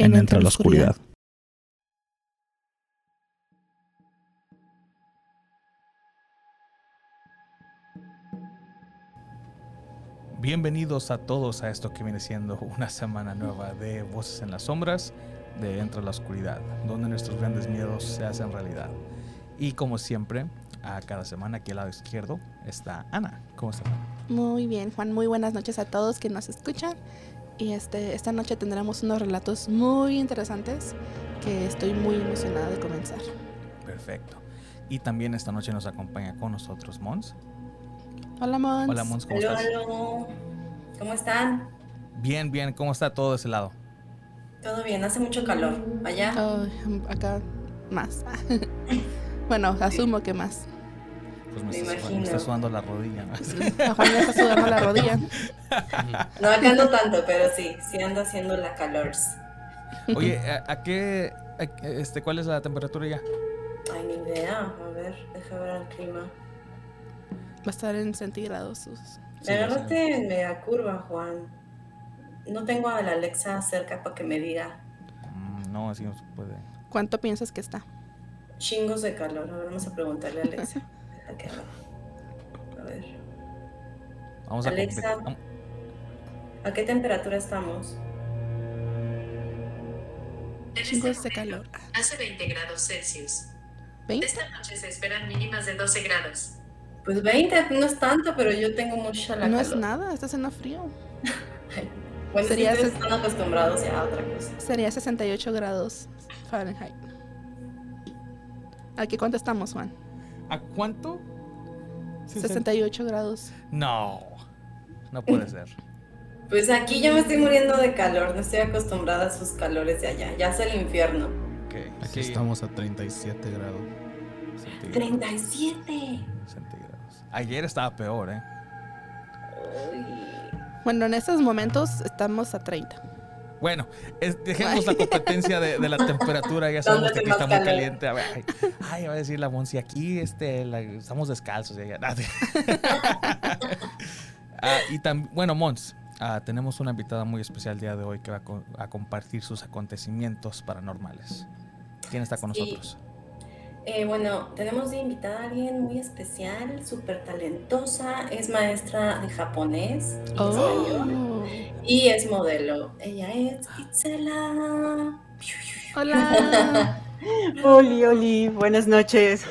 En Entre la Oscuridad. Bienvenidos a todos a esto que viene siendo una semana nueva de Voces en las Sombras de Entre la Oscuridad, donde nuestros grandes miedos se hacen realidad. Y como siempre, a cada semana aquí al lado izquierdo está Ana. ¿Cómo estás? Muy bien, Juan. Muy buenas noches a todos que nos escuchan. Y este, esta noche tendremos unos relatos muy interesantes que estoy muy emocionada de comenzar. Perfecto. Y también esta noche nos acompaña con nosotros Mons. Hola Mons. Hola Mons, ¿cómo Aló, estás? aló. ¿Cómo están? Bien, bien. ¿Cómo está todo de ese lado? Todo bien, hace mucho calor. Allá. Acá más. bueno, asumo que más. Pues me, Me está, imagino. me está sudando la rodilla. ¿no? Juan le está sudando la rodilla. No, acá no tanto, pero sí, sí anda haciendo la calor. Oye, ¿a, a qué, a- este, cuál es la temperatura ya? Ay, ni idea. A ver, deja ver el clima. Va a estar en centígrados. sus- Sí, Me agarraste en mega curva, Juan. No tengo a la Alexa cerca para que me diga. Mm, No, así no se puede. ¿Cuánto piensas que está? Chingos de calor. A ver, vamos a preguntarle a Alexa. Abra. A ver. Vamos a Alexa. ¿A qué temperatura estamos? En este Chingos de momento, calor. Hace 20 grados Celsius. ¿20? Esta noche se esperan mínimas de 12 grados. Pues 20, no es tanto, pero yo tengo mucha la No es calor. nada, está haciendo frío. Bueno, Sería si están acostumbrados ya a otra cosa. Sería 68 grados Fahrenheit. ¿Aquí cuánto estamos, Juan? ¿A cuánto? 68 grados. No, no puede ser. Pues aquí yo me estoy muriendo de calor, no estoy acostumbrada a sus calores de allá. Ya es el infierno. Ok, Aquí sí, estamos a 37 grados. centígrados, 37. centígrados. Ayer estaba peor, ¿eh? Bueno, en estos momentos estamos a 30. Bueno, es- dejemos la competencia de, de la temperatura. Ya sabemos que aquí ¿Dónde está muy caliente. A ver, ay, ay, va a decir la Monsi, aquí este, la- estamos descalzos. Ya, ya. Ah, y también, bueno, Mons, ah, tenemos una invitada muy especial el día de hoy que va a, co- a compartir sus acontecimientos paranormales. ¿Quién está con Sí. nosotros? Eh, bueno, tenemos de invitada a alguien muy especial, súper talentosa, es maestra de japonés y español, Oh. y es modelo. Ella es Itzela. Hola. Oli, Oli, buenas noches.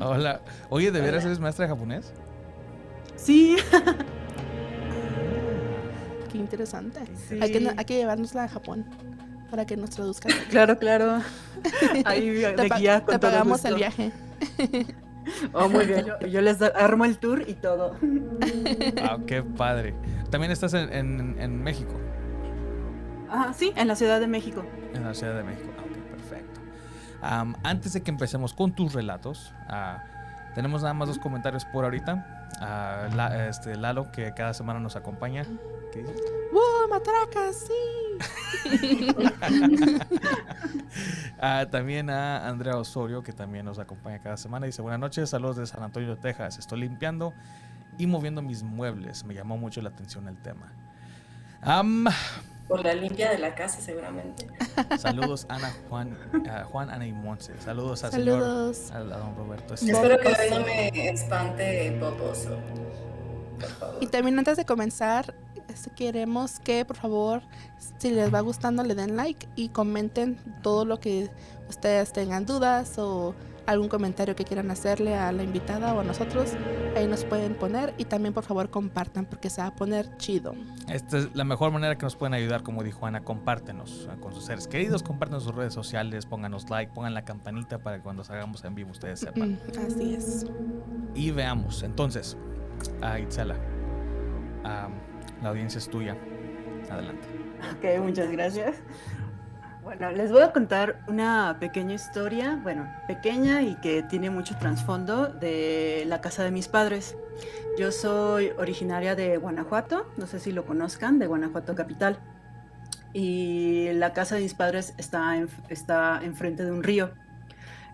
Hola. Oye, ¿de veras Hola. eres maestra de japonés? Sí, Qué interesante. Sí. Hay, que, hay que llevárnosla a Japón para que nos traduzca. claro, claro. Ahí de Te, guía te todo pagamos gusto. el viaje. Oh, muy bien. Yo, yo les armo el tour y todo. Ah, qué padre. También estás en, en- en México, Ah, sí, en la Ciudad de México. en la Ciudad de México. Ah, ok, perfecto. Antes de que empecemos con tus relatos, ah, tenemos nada más dos comentarios por ahorita. Ah, la- este, Lalo, que cada semana nos acompaña. ¿Qué dices? ¡Wow, matracas! ¡Sí! Ah, también a Andrea Osorio, que también nos acompaña cada semana. Dice, buenas noches, saludos de San Antonio, Texas. Estoy limpiando y moviendo mis muebles. Me llamó mucho la atención el tema. Por la limpia de la casa, seguramente. saludos, Ana, Juan, a Juan, Ana y Monse. Saludos al Saludos. señor, a, a don Roberto. Espero que hoy no me espante Poposo. Por favor. Y también antes de comenzar, queremos que por favor, si les va gustando, le den like y comenten todo lo que ustedes tengan dudas o algún comentario que quieran hacerle a la invitada o a nosotros. Ahí nos pueden poner y también por favor compartan porque se va a poner chido. Esta es la mejor manera que nos pueden ayudar, como dijo Ana, compártenos con sus seres queridos, compártenos sus redes sociales, pónganos like, pongan la campanita para que cuando salgamos en vivo ustedes sepan. Así es. Y veamos, entonces, a Itzela, am, la audiencia es tuya. Adelante. Ok, muchas gracias. Bueno, les voy a contar una pequeña historia, bueno, pequeña y que tiene mucho trasfondo de la casa de mis padres. Yo soy originaria de Guanajuato, no sé si lo conozcan, de Guanajuato capital. Y la casa de mis padres está, está enfrente de un río.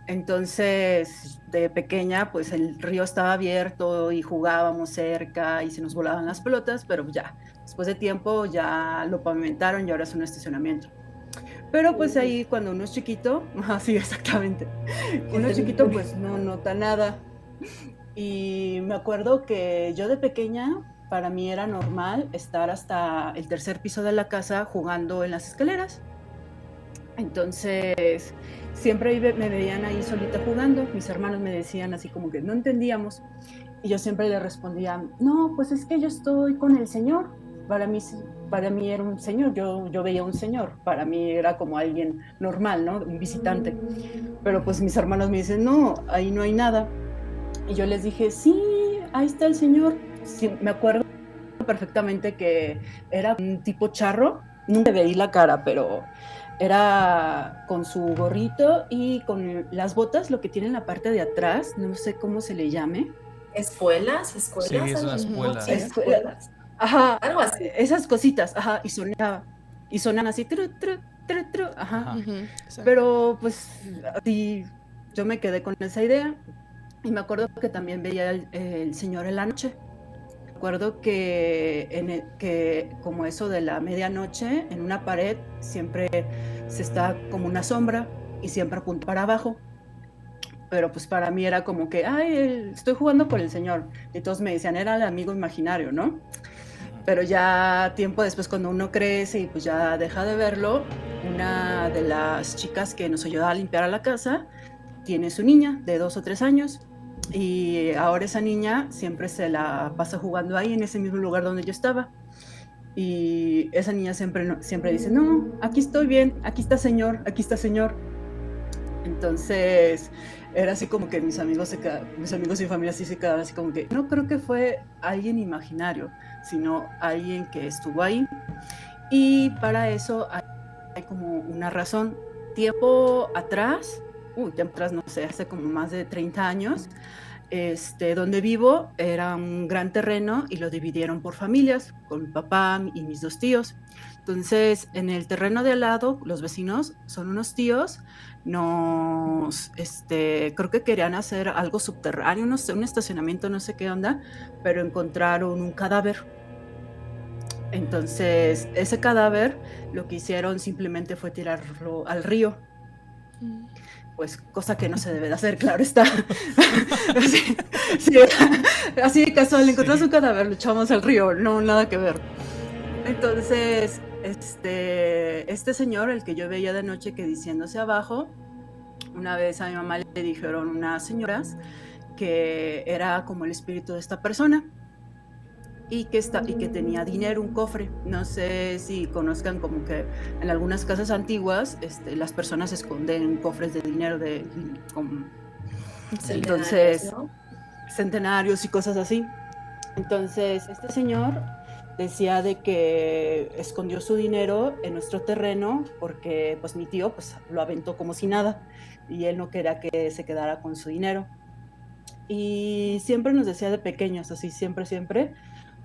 Entonces, de pequeña, pues el río estaba abierto y jugábamos cerca y se nos volaban las pelotas, pero ya, después de tiempo ya lo pavimentaron y ahora es un estacionamiento. Pero pues ahí cuando uno es chiquito, así exactamente, uno es chiquito pues no nota nada. Y me acuerdo que yo de pequeña, para mí era normal estar hasta el tercer piso de la casa jugando en las escaleras. Entonces, siempre me veían ahí solita jugando. Mis hermanos me decían así como que no entendíamos. Y yo siempre le respondía, no, pues es que yo estoy con el Señor. Para mí para mí era un señor, yo, yo veía un señor, para mí era como alguien normal, ¿no? Un visitante. Pero pues mis hermanos me dicen, no, ahí no hay nada. Y yo les dije, sí, ahí está el señor. me acuerdo perfectamente que era un tipo charro, nunca veí la cara, pero era con su gorrito y con las botas, lo que tiene en la parte de atrás, no sé cómo se le llame. ¿Escuelas? ¿Escuelas? Sí, es una escuela. Escuelas. Ajá, algo así. Esas cositas, ajá, y sonaba. Y sonan así, tru, tru, tru, tru, ajá. Pero pues así yo me quedé con esa idea. Y me acuerdo que también veía el, Señor en la noche. Me acuerdo que, en que como eso de la medianoche, en una pared siempre se está como una sombra y siempre apunta para abajo. Pero pues para mí era como que, ay, estoy jugando por el Señor. Y todos me decían, era el amigo imaginario, ¿no? pero ya tiempo después cuando uno crece y pues ya deja de verlo, una de las chicas que nos ayudaba a limpiar a la casa tiene su niña de dos o tres años y ahora esa niña siempre se la pasa jugando ahí en ese mismo lugar donde yo estaba. Y esa niña siempre, siempre dice, no, aquí estoy bien, aquí está señor, aquí está señor. Entonces, era así como que mis amigos, se mis amigos y familia así se quedaban así como que no creo que fue alguien imaginario, sino alguien que estuvo ahí. Y para eso hay, como una razón. Tiempo atrás, uy, tiempo atrás no sé, hace como más de 30 años, este, donde vivo era un gran terreno y lo dividieron por familias, con mi papá y mis dos tíos. Entonces, en el terreno de al lado, los vecinos son unos tíos nos, este, creo que querían hacer algo subterráneo, no sé, un estacionamiento, no sé qué onda, pero encontraron un cadáver. Entonces, ese cadáver lo que hicieron simplemente fue tirarlo al río. Pues cosa que no se debe de hacer, claro está. así, de casual, encontramos un cadáver, lo echamos al río, no, nada que ver. Entonces, este, este señor, el que yo veía de noche que diciéndose abajo, una vez a mi mamá le dijeron unas señoras que era como el espíritu de esta persona y que, está, y que tenía dinero, un cofre. No sé si conozcan como que en algunas casas antiguas este, las personas esconden cofres de dinero de... entonces, centenarios y cosas así. Entonces, este señor decía de que escondió su dinero en nuestro terreno porque pues mi tío pues lo aventó como si nada y él no quería que se quedara con su dinero. Y siempre nos decía de pequeños, así siempre, siempre,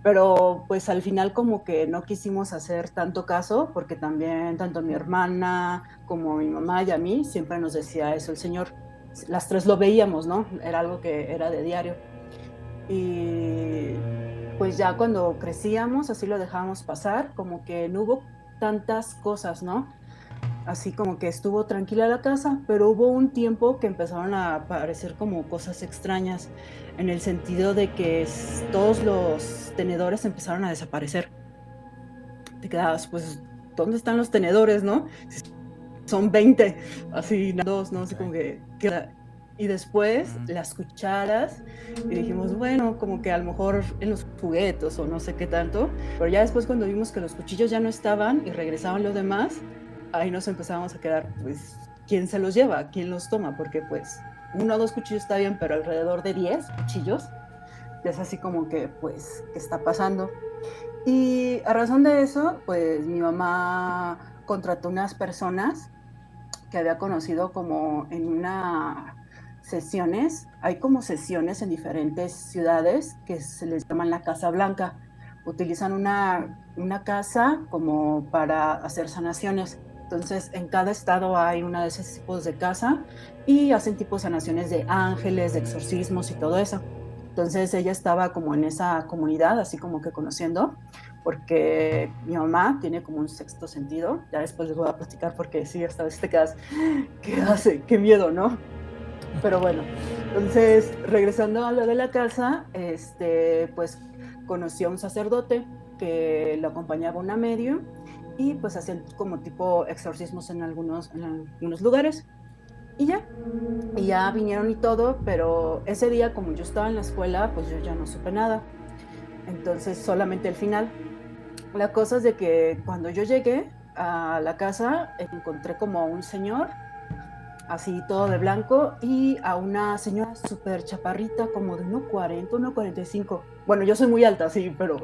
pero pues al final como que no quisimos hacer tanto caso porque también tanto mi hermana como mi mamá y a mí siempre nos decía eso el Señor. Las tres lo veíamos, ¿no? Era algo que era de diario. Y pues ya cuando crecíamos, así lo dejábamos pasar, como que no hubo tantas cosas, ¿no? Así como que estuvo tranquila la casa, pero hubo un tiempo que empezaron a aparecer como cosas extrañas, en el sentido de que todos los tenedores empezaron a desaparecer. Te quedabas, pues, ¿dónde están los tenedores, no? Son 20, así, dos, ¿no? Así como que y después las cucharas y dijimos, bueno, como que a lo mejor en los juguetos o no sé qué tanto, pero ya después cuando vimos que los cuchillos ya no estaban y regresaban los demás, ahí nos empezamos a quedar, pues, ¿quién se los lleva? ¿Quién los toma? Porque pues uno o dos cuchillos está bien, pero alrededor de 10 cuchillos, es así como que, pues, ¿qué está pasando? Y a razón de eso, pues mi mamá contrató unas personas que había conocido como en una sesiones, hay como sesiones en diferentes ciudades que se les llaman la Casa Blanca. Utilizan una, una casa como para hacer sanaciones. Entonces, en cada estado hay una de esos tipos de casa y hacen tipos de sanaciones de ángeles, de exorcismos y todo eso. Entonces, ella estaba como en esa comunidad, así como que conociendo, porque mi mamá tiene como un sexto sentido. Ya después les voy a platicar porque sí, esta vez te quedas, ¿qué hace? Qué miedo, ¿no? Pero bueno, entonces, regresando a lo de la casa, este, pues conoció a un sacerdote que lo acompañaba una medio y pues hacían como tipo exorcismos en algunos, en algunos lugares. Y ya, y ya vinieron y todo, pero ese día como yo estaba en la escuela, pues yo ya no supe nada. Entonces solamente el final. La cosa es de que cuando yo llegué a la casa, encontré como a un señor, así todo de blanco, y a una señora súper chaparrita, como de 1,40, 1,45. Bueno, yo soy muy alta, sí, pero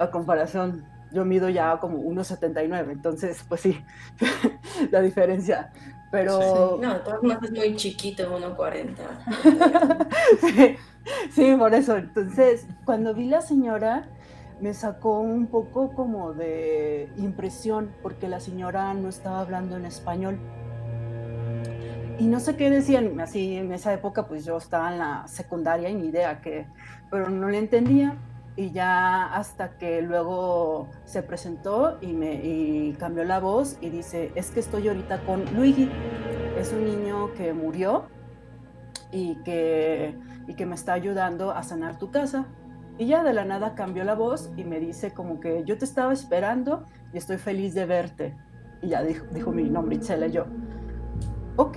a comparación yo mido ya como 1,79, entonces pues sí, la diferencia. Pero... No, todas más es muy chiquito, 1,40. sí, sí, por eso. Entonces, cuando vi la señora, me sacó un poco como de impresión, porque la señora no estaba hablando en español. Y no sé qué decían, así en esa época pues yo estaba en la secundaria y ni idea que, pero no le entendía y ya hasta que luego se presentó y me cambió la voz y dice, es que estoy ahorita con Luigi, es un niño que murió y que, y que me está ayudando a sanar tu casa. Y ya de la nada cambió la voz y me dice como que yo te estaba esperando y estoy feliz de verte. Y ya dijo, mi nombre, Itzel, y yo, ok,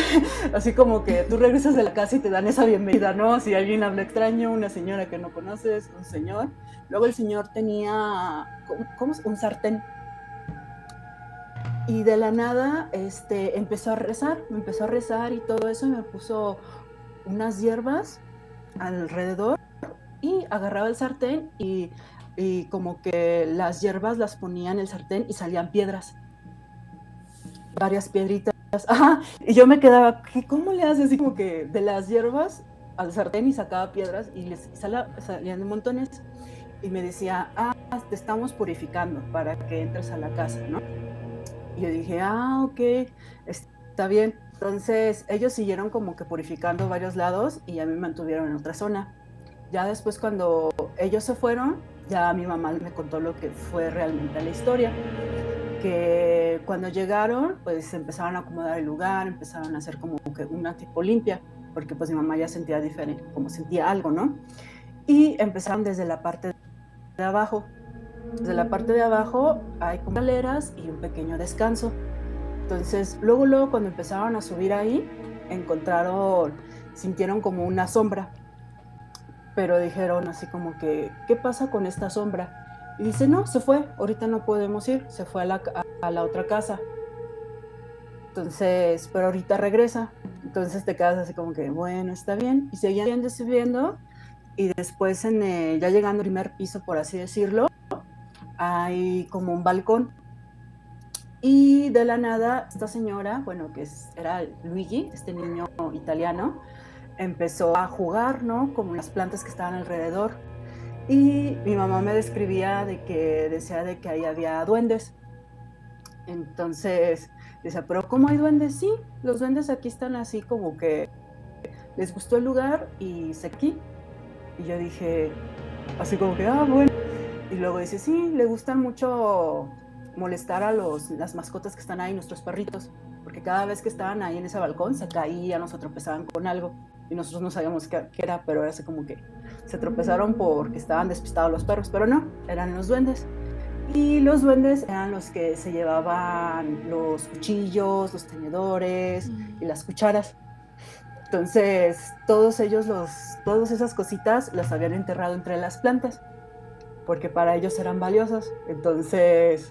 así como que tú regresas de la casa y te dan esa bienvenida, ¿no? Si alguien habla extraño, una señora que no conoces, un señor. Luego el señor tenía, ¿cómo, Un sartén. Y de la nada este, empezó a rezar, empezó a rezar y todo eso y me puso unas hierbas alrededor y agarraba el sartén y, y como que las hierbas las ponía en el sartén y salían piedras varias piedritas Ajá, y yo me quedaba, ¿cómo le haces así como que de las hierbas al sartén y sacaba piedras y les salían de montones? Y me decía, ah, te estamos purificando para que entres a la casa, ¿no? Y yo dije, ah, ok, está bien. Entonces ellos siguieron como que purificando varios lados y ya me mantuvieron en otra zona. Ya después cuando ellos se fueron, ya mi mamá me contó lo que fue realmente la historia que cuando llegaron, pues empezaron a acomodar el lugar, empezaron a hacer como que una tipo limpia, porque pues mi mamá ya sentía diferente, como sentía algo, ¿no? Y empezaron desde la parte de abajo. Desde la parte de abajo hay como escaleras y un pequeño descanso. Entonces, luego, luego cuando empezaron a subir ahí, encontraron, sintieron como una sombra, pero dijeron así como que, ¿qué pasa con esta sombra? Y dice, no, se fue, ahorita no podemos ir, se fue a la, a, la otra casa. Entonces, pero ahorita regresa. Entonces te quedas así como que, bueno, está bien. Y seguían subiendo. Y después, en ya llegando al primer piso, por así decirlo, hay como un balcón. Y de la nada, esta señora, bueno, que era Luigi, este niño italiano, empezó a jugar, ¿no? Como las plantas que estaban alrededor y mi mamá me describía de que decía de que ahí había duendes. Entonces, decía, pero ¿cómo hay duendes? Sí, los duendes aquí están así como que les gustó el lugar y se aquí. Y yo dije, así como que, ah, bueno. Y luego dice, sí, le gustan mucho molestar a los, las mascotas que están ahí, nuestros perritos, porque cada vez que estaban ahí en ese balcón se caían o se tropezaban con algo y nosotros no sabíamos qué, era, pero era así como que se tropezaron porque estaban despistados los perros, pero no, eran los duendes. Y los duendes eran los que se llevaban los cuchillos, los tenedores y las cucharas. Entonces, todos ellos, los, todas esas cositas las habían enterrado entre las plantas, porque para ellos eran valiosas. Entonces,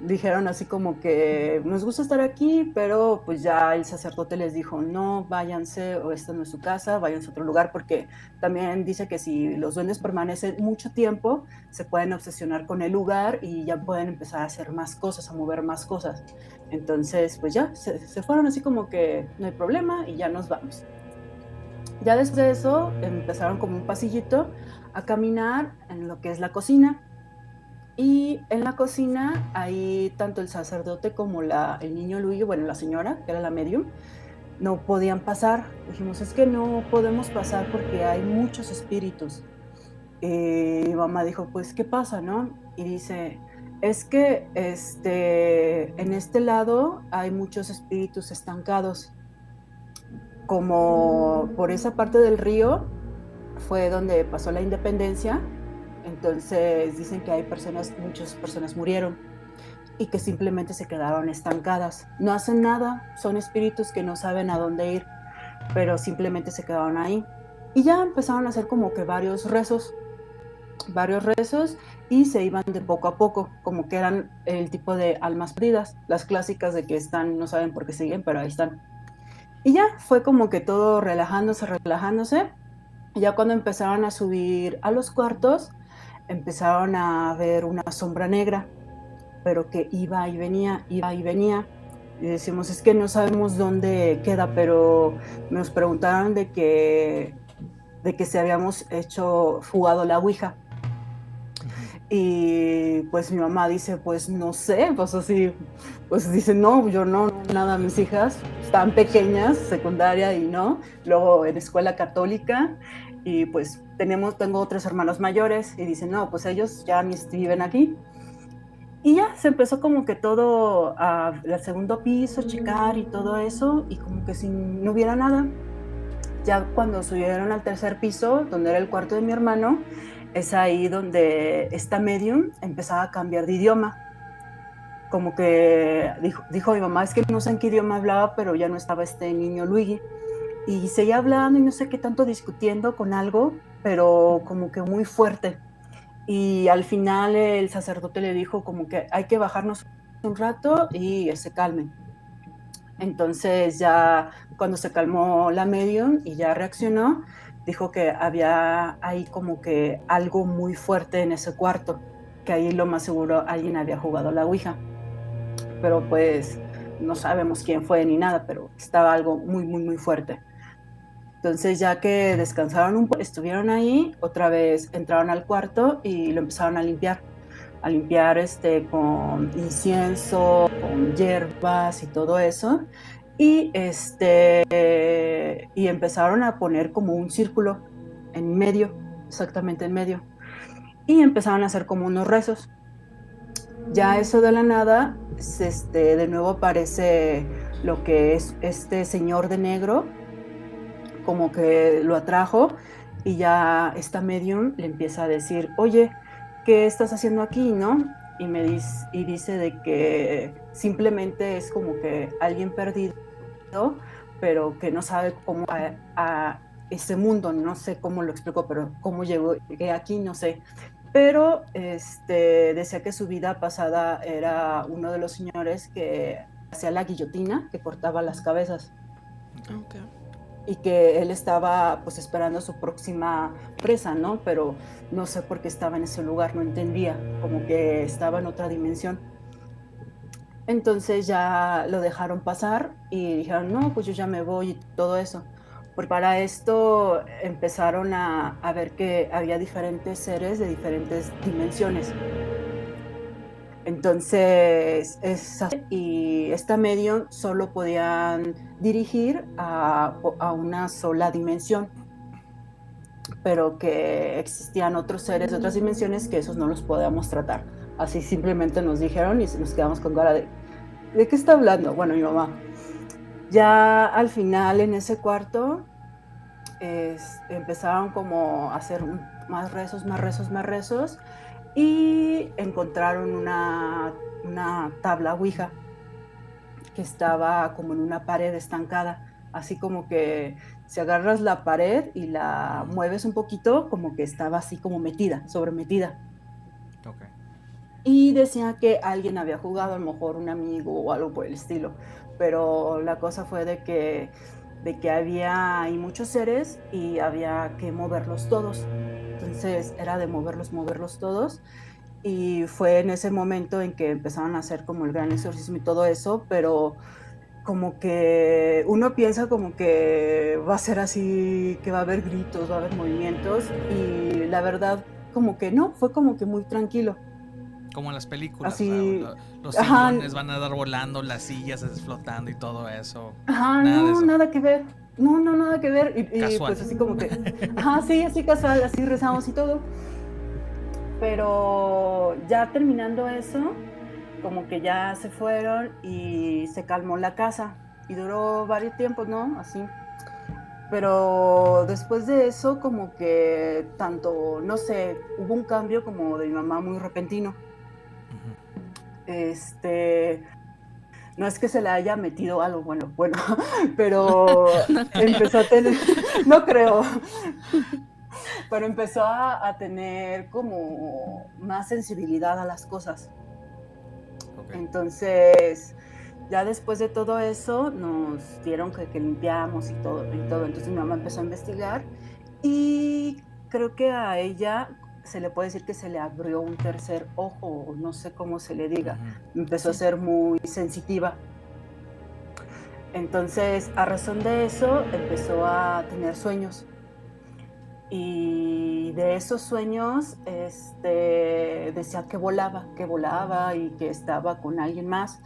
dijeron así como que nos gusta estar aquí, pero pues ya el sacerdote les dijo, no, váyanse, o esta no es su casa, váyanse a otro lugar, porque también dice que si los duendes permanecen mucho tiempo, se pueden obsesionar con el lugar y ya pueden empezar a hacer más cosas, a mover más cosas. Entonces, pues ya, se, se fueron así como que no hay problema y ya nos vamos. Ya después de eso, empezaron como un pasillito a caminar en lo que es la cocina y en la cocina, ahí tanto el sacerdote como la, el niño Luigi, bueno, la señora, que era la medium, no podían pasar. Dijimos, es que no podemos pasar porque hay muchos espíritus. Y mi mamá dijo, pues, ¿qué pasa, no? Y dice, es que este, en este lado hay muchos espíritus estancados. Como por esa parte del río fue donde pasó la independencia, entonces dicen que hay personas, muchas personas murieron y que simplemente se quedaron estancadas. No hacen nada, son espíritus que no saben a dónde ir, pero simplemente se quedaron ahí. Y ya empezaron a hacer como que varios rezos, varios rezos y se iban de poco a poco, como que eran el tipo de almas perdidas, las clásicas de que están, no saben por qué siguen, pero ahí están. Y ya fue como que todo relajándose, relajándose. Ya cuando empezaron a subir a los cuartos, empezaron a ver una sombra negra, pero que iba y venía, iba y venía. Y decimos, es que no sabemos dónde queda, pero nos preguntaron de que, de que si habíamos hecho, jugado la Ouija. Y pues mi mamá dice, pues no sé, pues así, pues dice, no, yo no, nada, mis hijas están pequeñas, secundaria y no, luego en escuela católica, y pues tenemos, tengo otros hermanos mayores y dicen, no, pues ellos ya viven aquí. Y ya se empezó como que todo al segundo piso, checar y todo eso, y como que si no hubiera nada. Ya cuando subieron al tercer piso, donde era el cuarto de mi hermano, es ahí donde esta medium empezaba a cambiar de idioma. Como que dijo, dijo mi mamá, es que no sé en qué idioma hablaba, pero ya no estaba este niño Luigi y seguía hablando y no sé qué tanto discutiendo con algo, pero como que muy fuerte. Y al final el sacerdote le dijo como que hay que bajarnos un rato y se calmen. Entonces ya cuando se calmó la medium y ya reaccionó, dijo que había ahí como que algo muy fuerte en ese cuarto, que ahí lo más seguro alguien había jugado la Ouija. Pero pues no sabemos quién fue ni nada, pero estaba algo muy, muy, muy fuerte. Entonces ya que descansaron un poco, estuvieron ahí, otra vez entraron al cuarto y lo empezaron a limpiar, a limpiar este con incienso, con hierbas y todo eso. Y este y empezaron a poner como un círculo en medio, exactamente en medio. Y empezaron a hacer como unos rezos. Ya eso de la nada, este, de nuevo aparece lo que es este señor de negro como que lo atrajo y ya esta medium le empieza a decir, oye, ¿qué estás haciendo aquí, no? Y me dice, y dice de que simplemente es como que alguien perdido, pero que no sabe cómo a, ese mundo, no sé cómo lo explicó, pero cómo llegó aquí, no sé. Pero este, decía que su vida pasada era uno de los señores que hacía la guillotina, que cortaba las cabezas. Okay y que él estaba pues esperando su próxima presa, ¿no? Pero no sé por qué estaba en ese lugar, no entendía, como que estaba en otra dimensión. Entonces ya lo dejaron pasar y dijeron, no, pues yo ya me voy y todo eso. Porque para esto empezaron a, a ver que había diferentes seres de diferentes dimensiones. Entonces, y esta medium solo podían dirigir a, una sola dimensión, pero que existían otros seres de otras dimensiones que esos no los podíamos tratar. Así simplemente nos dijeron y nos quedamos con cara de, ¿de qué está hablando? Bueno, mi mamá. Ya al final en ese cuarto empezaron como a hacer más rezos, más rezos, más rezos y encontraron una, tabla Ouija que estaba como en una pared estancada, así como que si agarras la pared y la mueves un poquito, como que estaba así como metida, sobremetida. y decía que alguien había jugado, a lo mejor un amigo o algo por el estilo, pero la cosa fue de que, de que había hay muchos seres y había que moverlos todos. Entonces era de moverlos, moverlos todos. Y fue en ese momento en que empezaron a hacer como el gran exorcismo y todo eso, pero como que uno piensa como que va a ser así, que va a haber gritos, va a haber movimientos y la verdad como que no, fue como que muy tranquilo. Como en las películas, Así, los ajá. sillones van a dar volando, las sillas flotando y todo eso. Ajá, Nada no, eso. nada que ver. No, no, nada que ver. Y, pues así como que, ajá, sí, así casual, así rezamos y todo. Pero ya terminando eso, como que ya se fueron y se calmó la casa. Y duró varios tiempos, ¿no? Así. Pero después de eso, como que tanto, no sé, hubo un cambio como de mi mamá muy repentino. Este, no es que se le haya metido algo bueno, bueno, pero empezó a tener, no creo, pero empezó a, a tener como más sensibilidad a las cosas. Entonces, ya después de todo eso, nos dieron que, que limpiamos y todo, y todo. Entonces mi mamá empezó a investigar y creo que a ella se le puede decir que se le abrió un tercer ojo, o no sé cómo se le diga. Empezó a ser muy sensitiva. Entonces, a razón de eso, empezó a tener sueños. Y de esos sueños, este, decía que volaba, que volaba y que estaba con alguien más.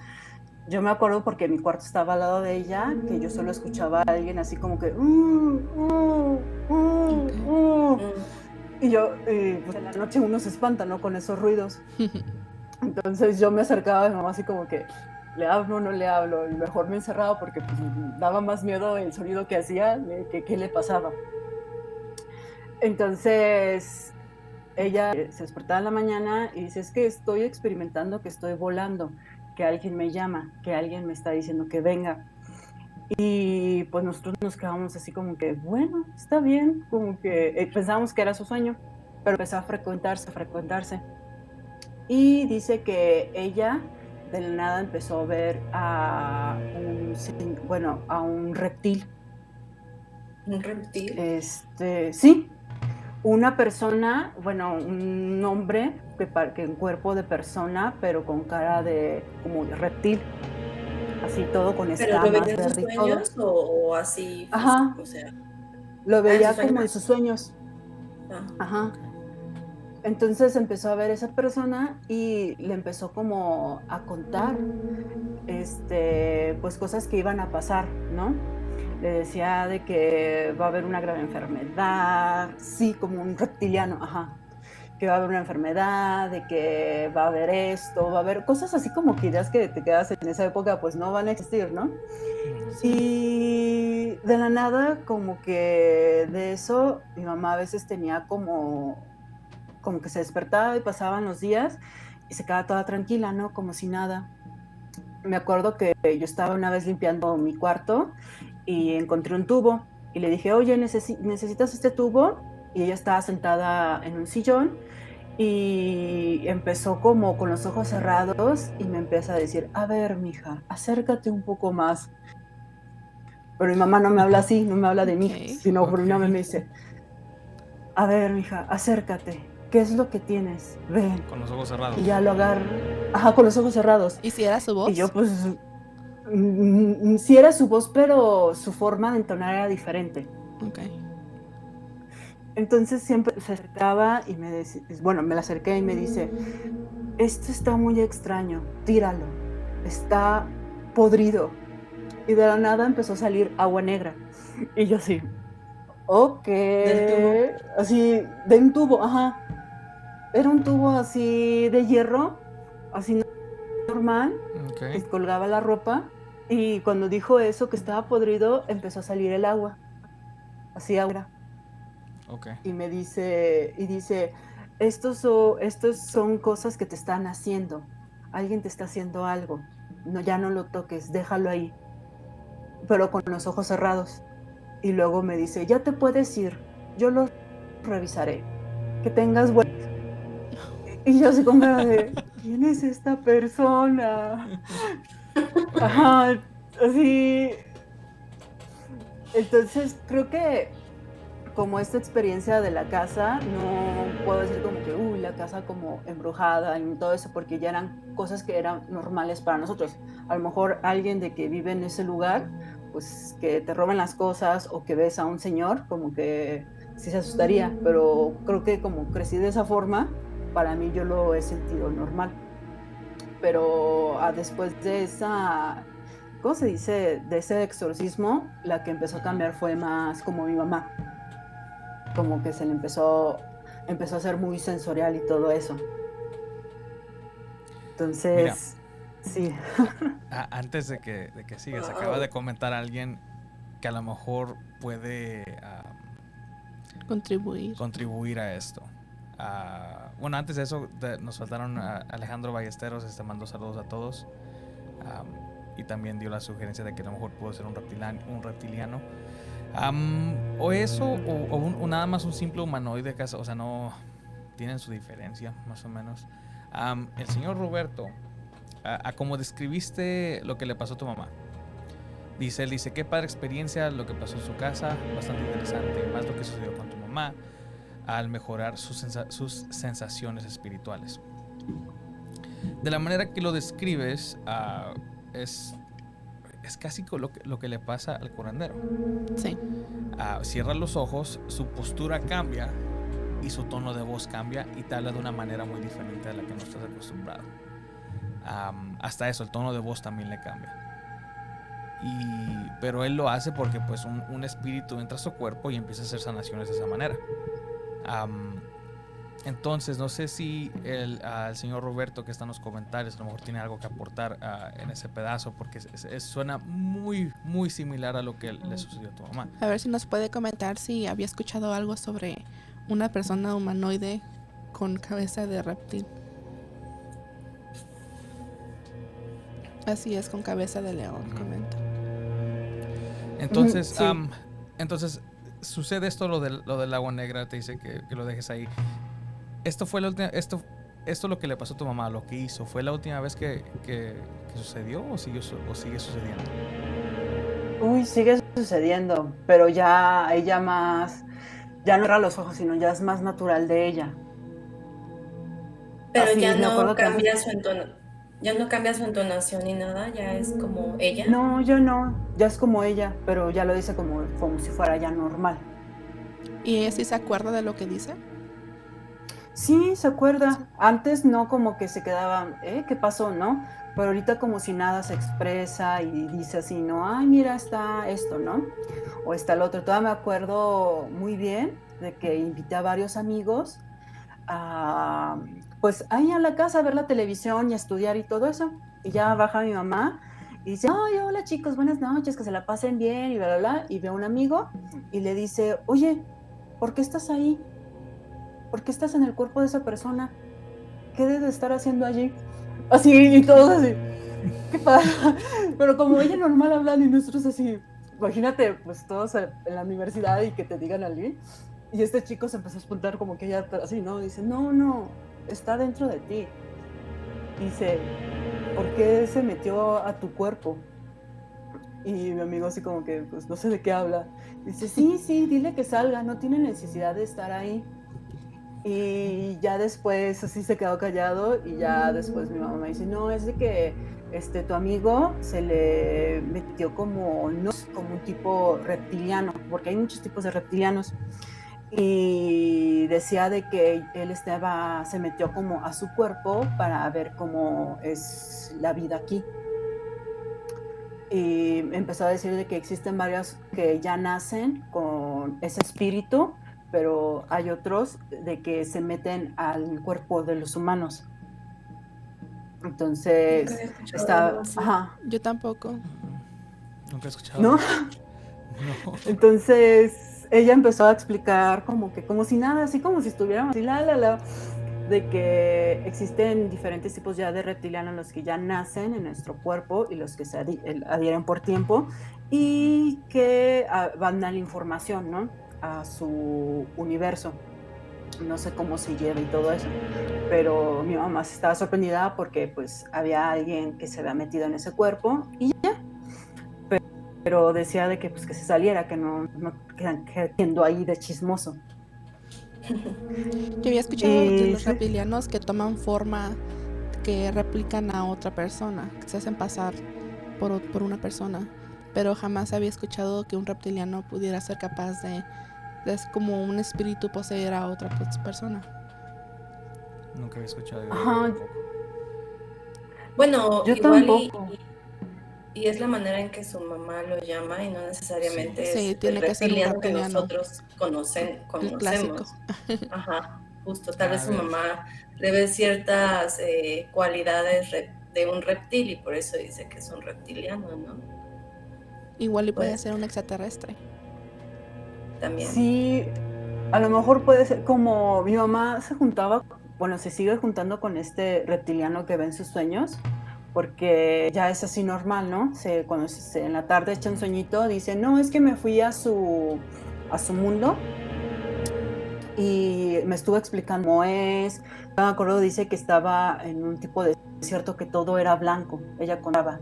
Yo me acuerdo porque mi cuarto estaba al lado de ella, que yo solo escuchaba a alguien así como que... "Mm, mm, mm, mm". Y yo, y, pues en la noche uno se espanta, ¿no? Con esos ruidos. Entonces yo me acercaba a mi mamá así como que, ¿le hablo o no le hablo? Y mejor me encerraba porque pues, daba más miedo el sonido que hacía de que qué le pasaba. Entonces ella se despertaba en la mañana y dice, es que estoy experimentando que estoy volando, que alguien me llama, que alguien me está diciendo que venga. Y pues nosotros nos quedamos así como que, bueno, está bien, como que eh, pensábamos que era su sueño, pero empezó a frecuentarse, a frecuentarse. Y dice que ella de la nada empezó a ver a un, bueno, a un reptil. Un reptil. Este, sí, una persona, bueno, un hombre que, que en cuerpo de persona, pero con cara de como reptil. Así todo con ¿Pero lo escamas, veía en sus sueños o, o así? Ajá. O sea, Lo veía sus como en sus sueños. ah, Ajá. Entonces empezó a ver esa persona y le empezó como a contar este, pues cosas que iban a pasar, ¿no? Le decía de que va a haber una grave enfermedad, sí, como un reptiliano, ajá, que va a haber una enfermedad, de que va a haber esto, va a haber cosas así como que ideas que te quedas en esa época, pues no van a existir, ¿no? Y de la nada, como que de eso, mi mamá a veces tenía como, como que se despertaba y pasaban los días y se quedaba toda tranquila, ¿no? Como si nada. Me acuerdo que yo estaba una vez limpiando mi cuarto y encontré un tubo y le dije, oye, ¿necesi- ¿necesitas este tubo? Y ella estaba sentada en un sillón y empezó como con los ojos cerrados y me empieza a decir, a ver, mija, acércate un poco más. Pero mi mamá no me habla así, no me habla de mí, sino por una vez me dice, a ver, mija, acércate, ¿qué es lo que tienes? Ven. Con los ojos cerrados. Y ya lo agarro, ajá, con los ojos cerrados. ¿Y si era su voz? Y yo pues, mm, mm, sí era su voz, pero su forma de entonar era diferente. Ok. Entonces siempre se acercaba y me decía, bueno, me la acerqué y me dice, esto está muy extraño, tíralo, está podrido. Y de la nada empezó a salir agua negra. Y yo así, ok, ¿Del así, de un tubo, ajá. Era un tubo así de hierro, así normal, que Ok. colgaba la ropa. Y cuando dijo eso, que estaba podrido, empezó a salir el agua. Así agua Y me dice, y dice, estos, so- estos son cosas que te están haciendo. Alguien te está haciendo algo. No, ya no lo toques, déjalo ahí. Pero con los ojos cerrados. Y luego me dice, ya te puedes ir, yo lo revisaré. Que tengas buen... Y yo así era de, ¿quién es esta persona? Ajá, así. Entonces, creo que como esta experiencia de la casa, no puedo decir como que, uy, la casa como embrujada y todo eso, porque ya eran cosas que eran normales para nosotros. A lo mejor alguien de que vive en ese lugar, pues que te roben las cosas o que ves a un señor, como que sí se asustaría, pero creo que como crecí de esa forma, para mí yo lo he sentido normal. Pero ah, después de esa, ¿cómo se dice? De ese exorcismo, la que empezó a cambiar fue más como mi mamá como que se le empezó, empezó a ser muy sensorial y todo eso. Entonces, sí. antes de que, de que sigas, acaba de comentar alguien que a lo mejor puede contribuir. contribuir a esto. Bueno, antes de eso, nos faltaron a Alejandro Ballesteros, este mandó saludos a todos. y también dio la sugerencia de que a lo mejor puede ser un reptiliano. Un reptiliano o eso, o, nada más un simple humanoide, o sea, no tienen su diferencia, más o menos. el señor Roberto, a, como describiste lo que le pasó a tu mamá, dice, él dice, qué padre experiencia lo que pasó en su casa, bastante interesante, más lo que sucedió con tu mamá, al mejorar sus, sus sensaciones espirituales. De la manera que lo describes, uh, es es casi lo que, lo que le pasa al curandero. Sí. Ah, cierra los ojos, su postura cambia y su tono de voz cambia y te habla de una manera muy diferente a la que no estás acostumbrado. hasta eso, el tono de voz también le cambia. Y, pero él lo hace porque pues un, espíritu entra a su cuerpo y empieza a hacer sanaciones de esa manera. Entonces, no sé si el, señor Roberto que está en los comentarios a lo mejor tiene algo que aportar ah, en ese pedazo, porque suena muy, muy similar a lo que le sucedió a tu mamá. A ver si nos puede comentar si había escuchado algo sobre una persona humanoide con cabeza de reptil. Así es, con cabeza de león, comenta. Entonces, entonces sucede esto, lo del, lo del agua negra, te dice que, que lo dejes ahí esto fue la última, esto, esto lo que le pasó a tu mamá, lo que hizo, ¿fue la última vez que, que, sucedió o sigue, o sigue sucediendo? Uy, sigue sucediendo, pero ya ella más, ya no era los ojos, sino ya es más natural de ella. Pero ya no cambia su entonación. Ya no cambia su entonación ni nada, ya es como ella. No, yo no, ya es como ella, pero ya lo dice como, como si fuera ya normal. ¿Y ella sí se acuerda de lo que dice? Sí, se acuerda. Antes no como que se quedaba, ¿eh? ¿Qué pasó, no? Pero ahorita como si nada se expresa y dice así, ¿no? Ay, mira, está esto, ¿no? O está el otro. Todavía me acuerdo muy bien de que invité a varios amigos a, pues ahí a la casa a ver la televisión y estudiar y todo eso. Y ya baja mi mamá y dice, ay, hola chicos, buenas noches, que se la pasen bien y bla, bla, bla. Y ve a un amigo y le dice, oye, ¿por qué estás ahí? ¿Por qué estás en el cuerpo de esa persona? ¿Qué debe estar haciendo allí? Así, y todos así, ¿qué pasa? Pero como ella normal hablando y nosotros así, imagínate, pues todos en la universidad y que te digan alguien. Y este chico se empezó a espantar como que ella así, ¿no? Dice, no, no, está dentro de ti. Dice, ¿por qué se metió a tu cuerpo? Y mi amigo así como que, pues no sé de qué habla. Dice, sí, sí, dile que salga, no tiene necesidad de estar ahí. Y ya después así se quedó callado y ya después mi mamá me dice, no, es de que este, tu amigo se le metió como, no, como un tipo reptiliano, porque hay muchos tipos de reptilianos. Y decía de que él estaba, se metió como a su cuerpo para ver cómo es la vida aquí. Y empezó a decir de que existen varios que ya nacen con ese espíritu pero hay otros de que se meten al cuerpo de los humanos. Entonces, está... Yo tampoco. Nunca he escuchado. ¿No? Entonces, ella empezó a explicar como que, como si nada, así como si estuviéramos así, la, la, la, de que existen diferentes tipos ya de reptilianos, los que ya nacen en nuestro cuerpo y los que se adhieren por tiempo y que ah, van a la información, ¿no? A su universo. no sé cómo se lleva y todo eso. Pero mi mamá estaba sorprendida porque pues había alguien que se había metido en ese cuerpo y ya. Pero, decía de que pues que se saliera, que no, no quedando ahí de chismoso. Yo había escuchado de los reptilianos que toman forma, que replican a otra persona, que se hacen pasar por, por una persona, pero jamás había escuchado que un reptiliano pudiera ser capaz de es como un espíritu poseer a otra persona. Nunca había escuchado. Bueno, yo tampoco. Y, es la manera en que su mamá lo llama y no necesariamente es tiene el que ser que nosotros conocen, conocemos. Ajá, justo. Tal vez su mamá le ve ciertas eh, cualidades de un reptil y por eso dice que es un reptiliano, ¿no? Igual y puede pues ser un extraterrestre Sí, a lo mejor puede ser como mi mamá se juntaba, bueno, se sigue juntando con este reptiliano que ve en sus sueños, porque ya es así normal, ¿no? Se, cuando se, en la tarde echa un sueñito, dice, no, es que me fui a su, a su mundo y me estuvo explicando cómo es. me acuerdo, dice que estaba en un tipo de desierto que todo era blanco, ella contaba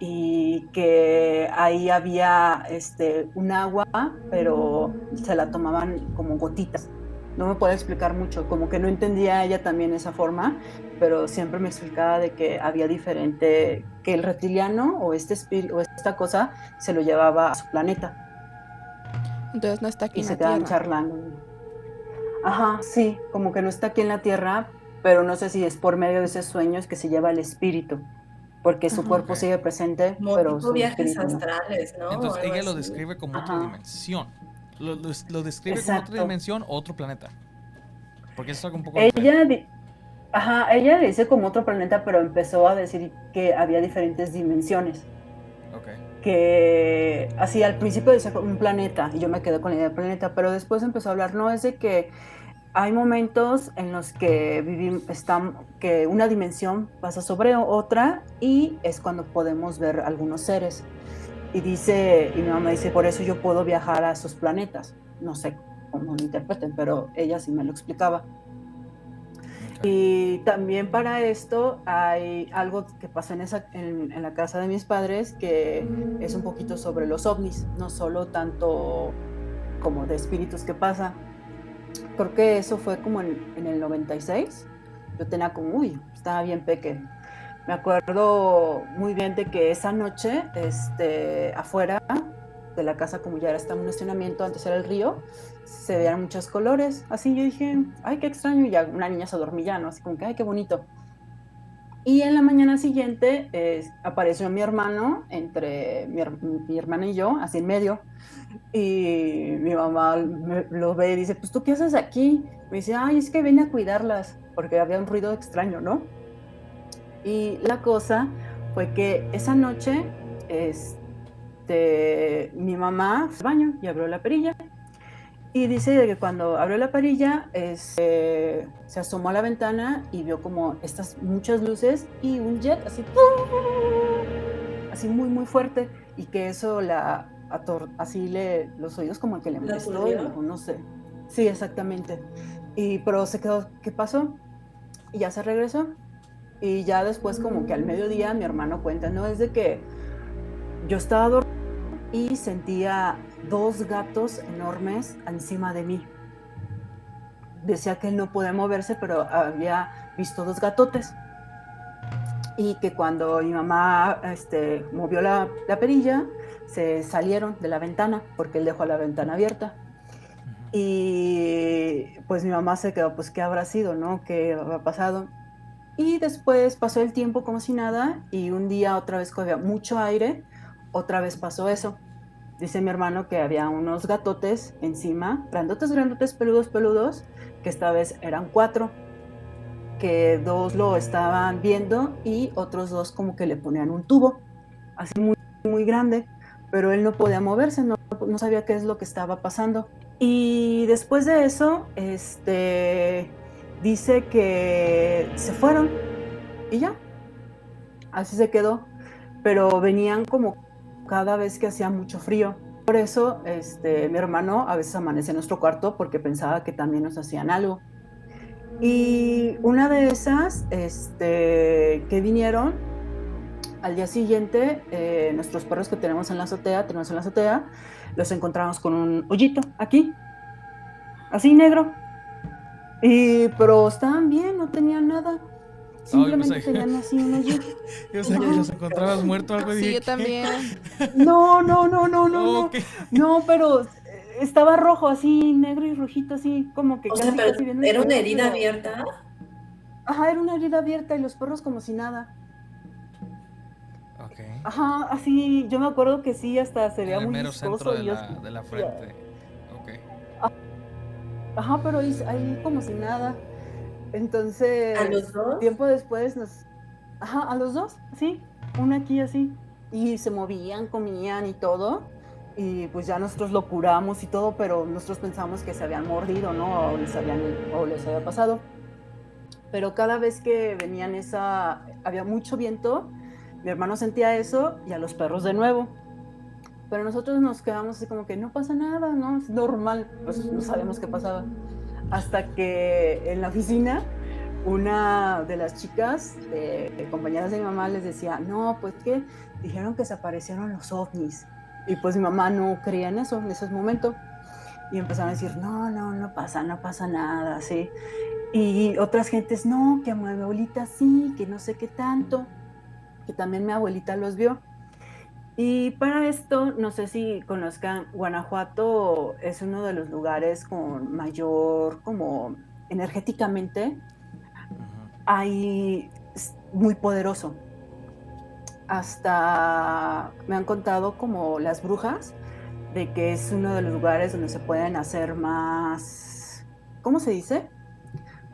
y que ahí había este, un agua, pero se la tomaban como gotitas. No me puedo explicar mucho, como que no entendía ella también esa forma, pero siempre me explicaba de que había diferente, que el reptiliano o este espíritu o esta cosa se lo llevaba a su planeta. Entonces no está aquí y en se la quedan charlando. Ajá, sí, como que no está aquí en la Tierra, pero no sé si es por medio de esos sueños que se lleva el espíritu porque su cuerpo sigue presente, pero su viajes astrales, ¿no? Entonces ella lo describe como otra dimensión. Lo, describe como otra dimensión o otro planeta. Porque eso es algo un poco Ella Ajá, ella dice como otro planeta, pero empezó a decir que había diferentes dimensiones. Okay. Que así al principio decía un planeta, y yo me quedé con la idea de planeta, pero después empezó a hablar, no, es de que hay momentos en los que vivimos, que una dimensión pasa sobre otra y es cuando podemos ver algunos seres. Y dice, y mi mamá dice, por eso yo puedo viajar a esos planetas. No sé cómo lo interpreten, pero ella sí me lo explicaba. Y también para esto hay algo que pasa en, esa, en, en, la casa de mis padres que es un poquito sobre los ovnis, no solo tanto como de espíritus que pasa, creo que eso fue como en, el 96. Yo tenía como, uy, estaba bien pequeño. Me acuerdo muy bien de que esa noche, este, afuera de la casa, como ya era estaba un estacionamiento, antes era el río, se veían muchos colores. Así yo dije, ay, qué extraño. Y una niña se dormía, ¿no? Así como que, ay, qué bonito. Y en la mañana siguiente apareció mi hermano, entre mi, mi, hermana y yo, así en medio. Y mi mamá lo ve y dice, pues tú qué haces aquí? Me dice, ay, es que vine a cuidarlas, porque había un ruido extraño, ¿no? Y la cosa fue que esa noche este, mi mamá fue al baño y abrió la perilla. Y dice que cuando abrió la perilla este, se asomó a la ventana y vio como estas muchas luces y un jet así, así muy, muy fuerte. Y que eso la así le, los oídos como que le molestó, no sé. Sí, exactamente. Y, pero se quedó, ¿qué pasó? Y ya se regresó. Y ya después como que al mediodía mi hermano cuenta, ¿no? Es de que yo estaba dormido y sentía dos gatos enormes encima de mí. Decía que él no podía moverse, pero había visto dos gatotes. Y que cuando mi mamá este, movió la, la perilla, se salieron de la ventana porque él dejó la ventana abierta. Y pues mi mamá se quedó, pues, ¿qué habrá sido, no? ¿Qué ha pasado? Y después pasó el tiempo como si nada y un día otra vez había mucho aire, otra vez pasó eso. Dice mi hermano que había unos gatotes encima, grandotes, grandotes, peludos, peludos, que esta vez eran cuatro, que dos lo estaban viendo y otros dos como que le ponían un tubo, así muy, muy grande pero él no podía moverse, no, no sabía qué es lo que estaba pasando. Y después de eso, este, dice que se fueron y ya, así se quedó, pero venían como cada vez que hacía mucho frío por eso este, mi hermano a veces amanece en nuestro cuarto porque pensaba que también nos hacían algo. Y una de esas este, que vinieron, al día siguiente, eh, nuestros perros que tenemos en la azotea, tenemos en la azotea, los encontramos con un hoyito aquí, así negro. Y, pero estaban bien, no tenían nada. Simplemente tenían así un hoyito. Yo sé que los encontrabas muertos algo. Sí, yo también. No, no, no, no, no. Okay. No, pero estaba rojo, así negro y rojito, así como que. O sea, pero ¿Era una herida abierta? Ajá, era una herida abierta y los perros como si nada. Ok. Ajá, así, yo me acuerdo que sí, hasta se veía muy mero centro de, la, de la frente. Ok. Ajá, pero ahí, ahí como si nada. Entonces, ¿A los dos? tiempo después nos... Ajá, a los dos, sí, una aquí así. Y se movían, comían y todo y pues ya nosotros lo curamos y todo, pero nosotros pensamos que se habían mordido, ¿no? O les, habían, o les había pasado. Pero cada vez que venían esa, había mucho viento, mi hermano sentía eso y a los perros de nuevo. Pero nosotros nos quedamos así como que no pasa nada, ¿no? Es normal, pues no sabemos qué pasaba. Hasta que en la oficina una de las chicas, de, compañeras de mi mamá, les decía, no, pues que dijeron que se aparecieron los ovnis. Y pues mi mamá no creía en eso en ese momento. Y empezaron a decir, no, no, no pasa, no pasa nada, sí. Y otras gentes, no, que a mi abuelita sí, que no sé qué tanto, que también mi abuelita los vio. Y para esto, no sé si conozcan, Guanajuato es uno de los lugares con mayor, como energéticamente, ahí muy poderoso hasta me han contado como las brujas, de que es uno de los lugares donde se pueden hacer más, ¿cómo se dice?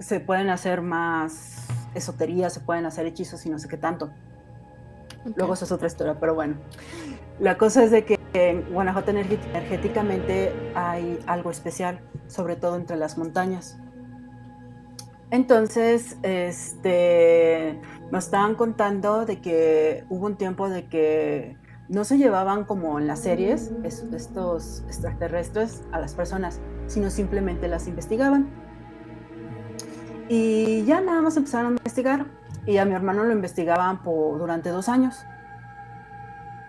Se pueden hacer más esotería, se pueden hacer hechizos y no sé qué tanto. Luego esa es otra historia, pero bueno. La cosa es de que en Guanajuato energéticamente hay algo especial, sobre todo entre las montañas. Entonces, este, nos estaban contando de que hubo un tiempo de que no se llevaban como en las series estos extraterrestres a las personas, sino simplemente las investigaban. Y ya nada más empezaron a investigar y a mi hermano lo investigaban por, durante dos años.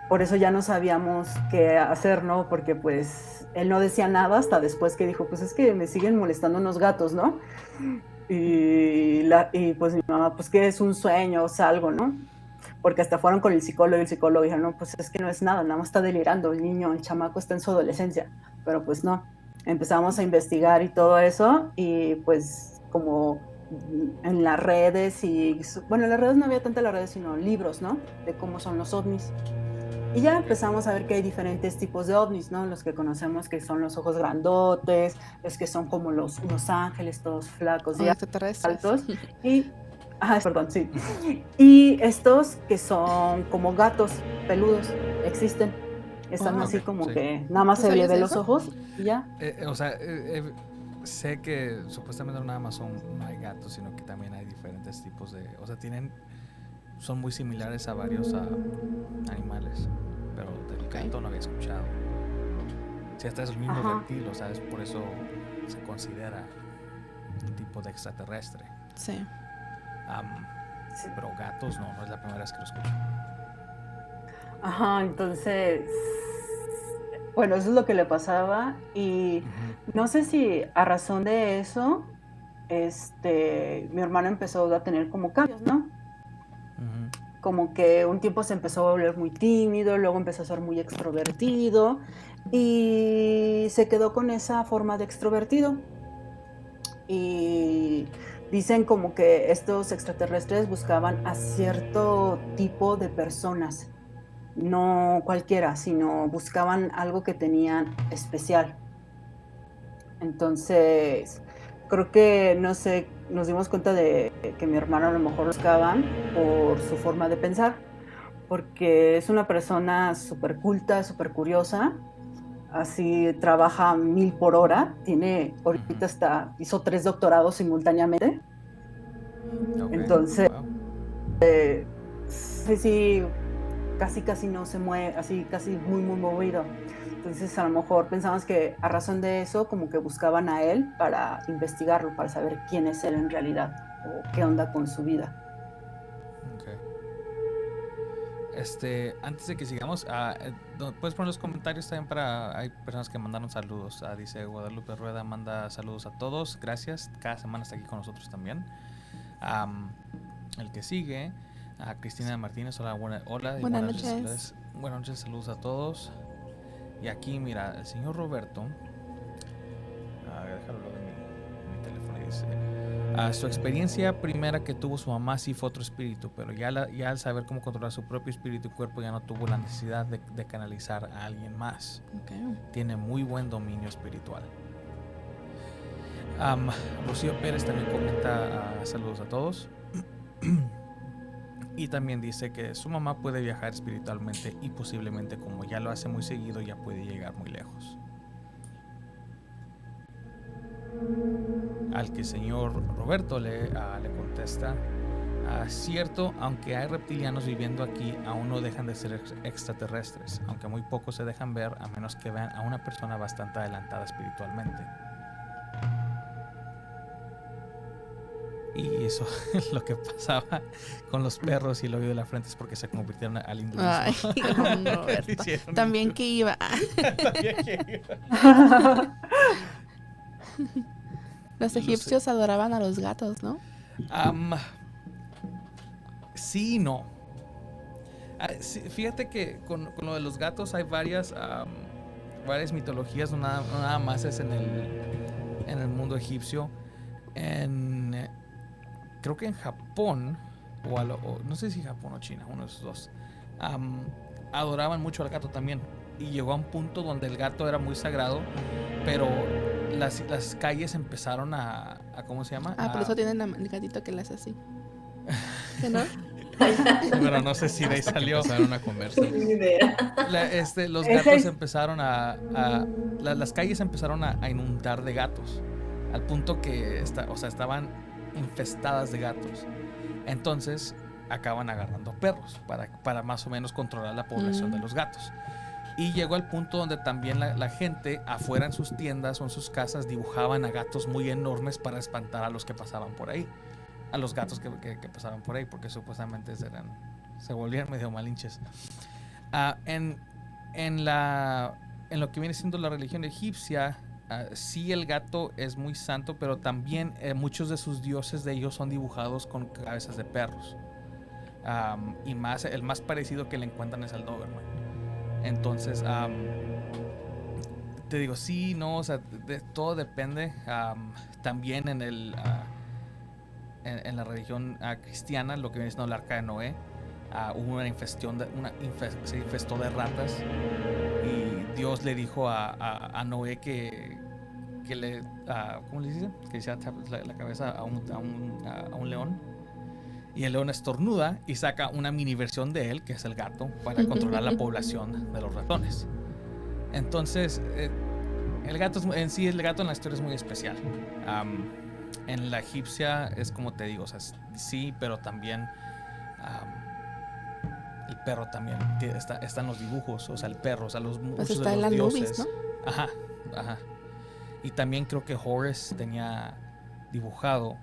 Por eso ya no sabíamos qué hacer, ¿no? Porque pues él no decía nada hasta después que dijo, pues es que me siguen molestando unos gatos, ¿no? Y, la, y pues mi mamá, pues que es un sueño o algo, ¿no? Porque hasta fueron con el psicólogo y el psicólogo dijo, no, pues es que no es nada, nada más está delirando, el niño, el chamaco está en su adolescencia, pero pues no. Empezamos a investigar y todo eso y pues como en las redes y, bueno, en las redes no había tanta las redes, sino libros, ¿no? De cómo son los ovnis. Y ya empezamos a ver que hay diferentes tipos de ovnis, ¿no? Los que conocemos que son los ojos grandotes, los que son como los unos ángeles, todos flacos y altos. Y, ah, perdón, sí. Y estos que son como gatos peludos, existen. Están así como que nada más se le ve los ojos y ya. Eh, eh, o sea, eh, sé que supuestamente nada más son, no hay gatos, sino que también hay diferentes tipos de... O sea, tienen son muy similares a varios animales, pero del gato no había escuchado. Si hasta es el mismo reptil, o sea, es por eso se considera un tipo de extraterrestre. Sí. Pero gatos no, no es la primera vez que lo escucho. Ajá, entonces, bueno, eso es lo que le pasaba y no sé si a razón de eso, este, mi hermano empezó a tener como cambios, ¿no? como que un tiempo se empezó a volver muy tímido, luego empezó a ser muy extrovertido y se quedó con esa forma de extrovertido. Y dicen como que estos extraterrestres buscaban a cierto tipo de personas, no cualquiera, sino buscaban algo que tenían especial. Entonces, creo que, no sé, nos dimos cuenta de que mi hermano a lo mejor lo buscaban por su forma de pensar, porque es una persona súper culta, súper curiosa, así trabaja mil por hora, tiene, ahorita hasta, hizo tres doctorados simultáneamente. Entonces, eh, sí, sí, casi casi no se mueve, así casi muy muy movido. Entonces a lo mejor pensamos que a razón de eso como que buscaban a él para investigarlo, para saber quién es él en realidad o qué onda con su vida. Este, antes de que sigamos, uh, puedes poner los comentarios también para. Hay personas que mandaron saludos. Uh, dice Guadalupe Rueda, manda saludos a todos. Gracias. Cada semana está aquí con nosotros también. Um, el que sigue, a Cristina Martínez. Hola, buena, hola. Buenas, noches. Buenas noches, saludos a todos. Y aquí, mira, el señor Roberto. déjalo de mi, mi teléfono. Dice su experiencia primera que tuvo su mamá sí fue otro espíritu, pero ya, ya al saber cómo controlar su propio espíritu y cuerpo ya no tuvo la necesidad de, canalizar a alguien más. Tiene muy buen dominio espiritual. Um, Rocío Pérez también comenta ah, saludos a todos. y también dice que su mamá puede viajar espiritualmente y posiblemente como ya lo hace muy seguido ya puede llegar muy lejos. Al que el señor Roberto le, ah, contesta, ah, cierto, aunque hay reptilianos viviendo aquí, aún no dejan de ser extraterrestres, aunque muy pocos se dejan ver a menos que vean a una persona bastante adelantada espiritualmente. Y eso es lo que pasaba con los perros y el oído de la frente es porque se convirtieron al hinduismo. Ay, También que iba. También que iba. Los egipcios adoraban a los gatos, ¿no? sí no. Ah, fíjate que con, lo de los gatos hay varias, varias mitologías, no nada, más es en el, en el mundo egipcio. En, creo que en Japón, o, no sé si Japón o China, uno de esos dos, adoraban mucho al gato también. Y llegó a un punto donde el gato era muy sagrado, pero las, las calles empezaron a, ¿Cómo se llama? Ah, por eso tienen el gatito que le hace así. ¿Qué no? Pero no sé si de ahí salió. Empezaron a comerse. este, los gatos empezaron a. las calles empezaron a, inundar de gatos. Al punto que está, o sea, estaban infestadas de gatos. Entonces acaban agarrando perros para, para más o menos controlar la población de mm. los gatos. Y llegó al punto donde también la, gente afuera en sus tiendas o en sus casas dibujaban a gatos muy enormes para espantar a los que pasaban por ahí. A los gatos que, pasaban por ahí, porque supuestamente eran, se volvían medio malinches. Ah, en, en, la, en lo que viene siendo la religión egipcia, uh, sí el gato es muy santo, pero también eh, muchos de sus dioses de ellos son dibujados con cabezas de perros. y más, el más parecido que le encuentran es el Doberman. Entonces, te digo, sí, no, o sea, todo depende. también en el ah, en, la religión ah, cristiana, lo que viene siendo el arca de Noé, ah, hubo una infestión, de, una se infestó de ratas y Dios le dijo a, Noé que, que le, ¿cómo le dice? Que le la, la cabeza a un, a un, a un león y el león estornuda y saca una mini versión de él, que es el gato, para controlar la población de los ratones. Entonces, eh, el gato en sí, el gato en la historia es muy especial. en la egipcia es como te digo, o sea, sí, pero también el perro también está, en los dibujos, o sea, el perro, o sea, los pues está de los en dioses. ¿no? Ajá, ajá. Y también creo que Horace tenía dibujado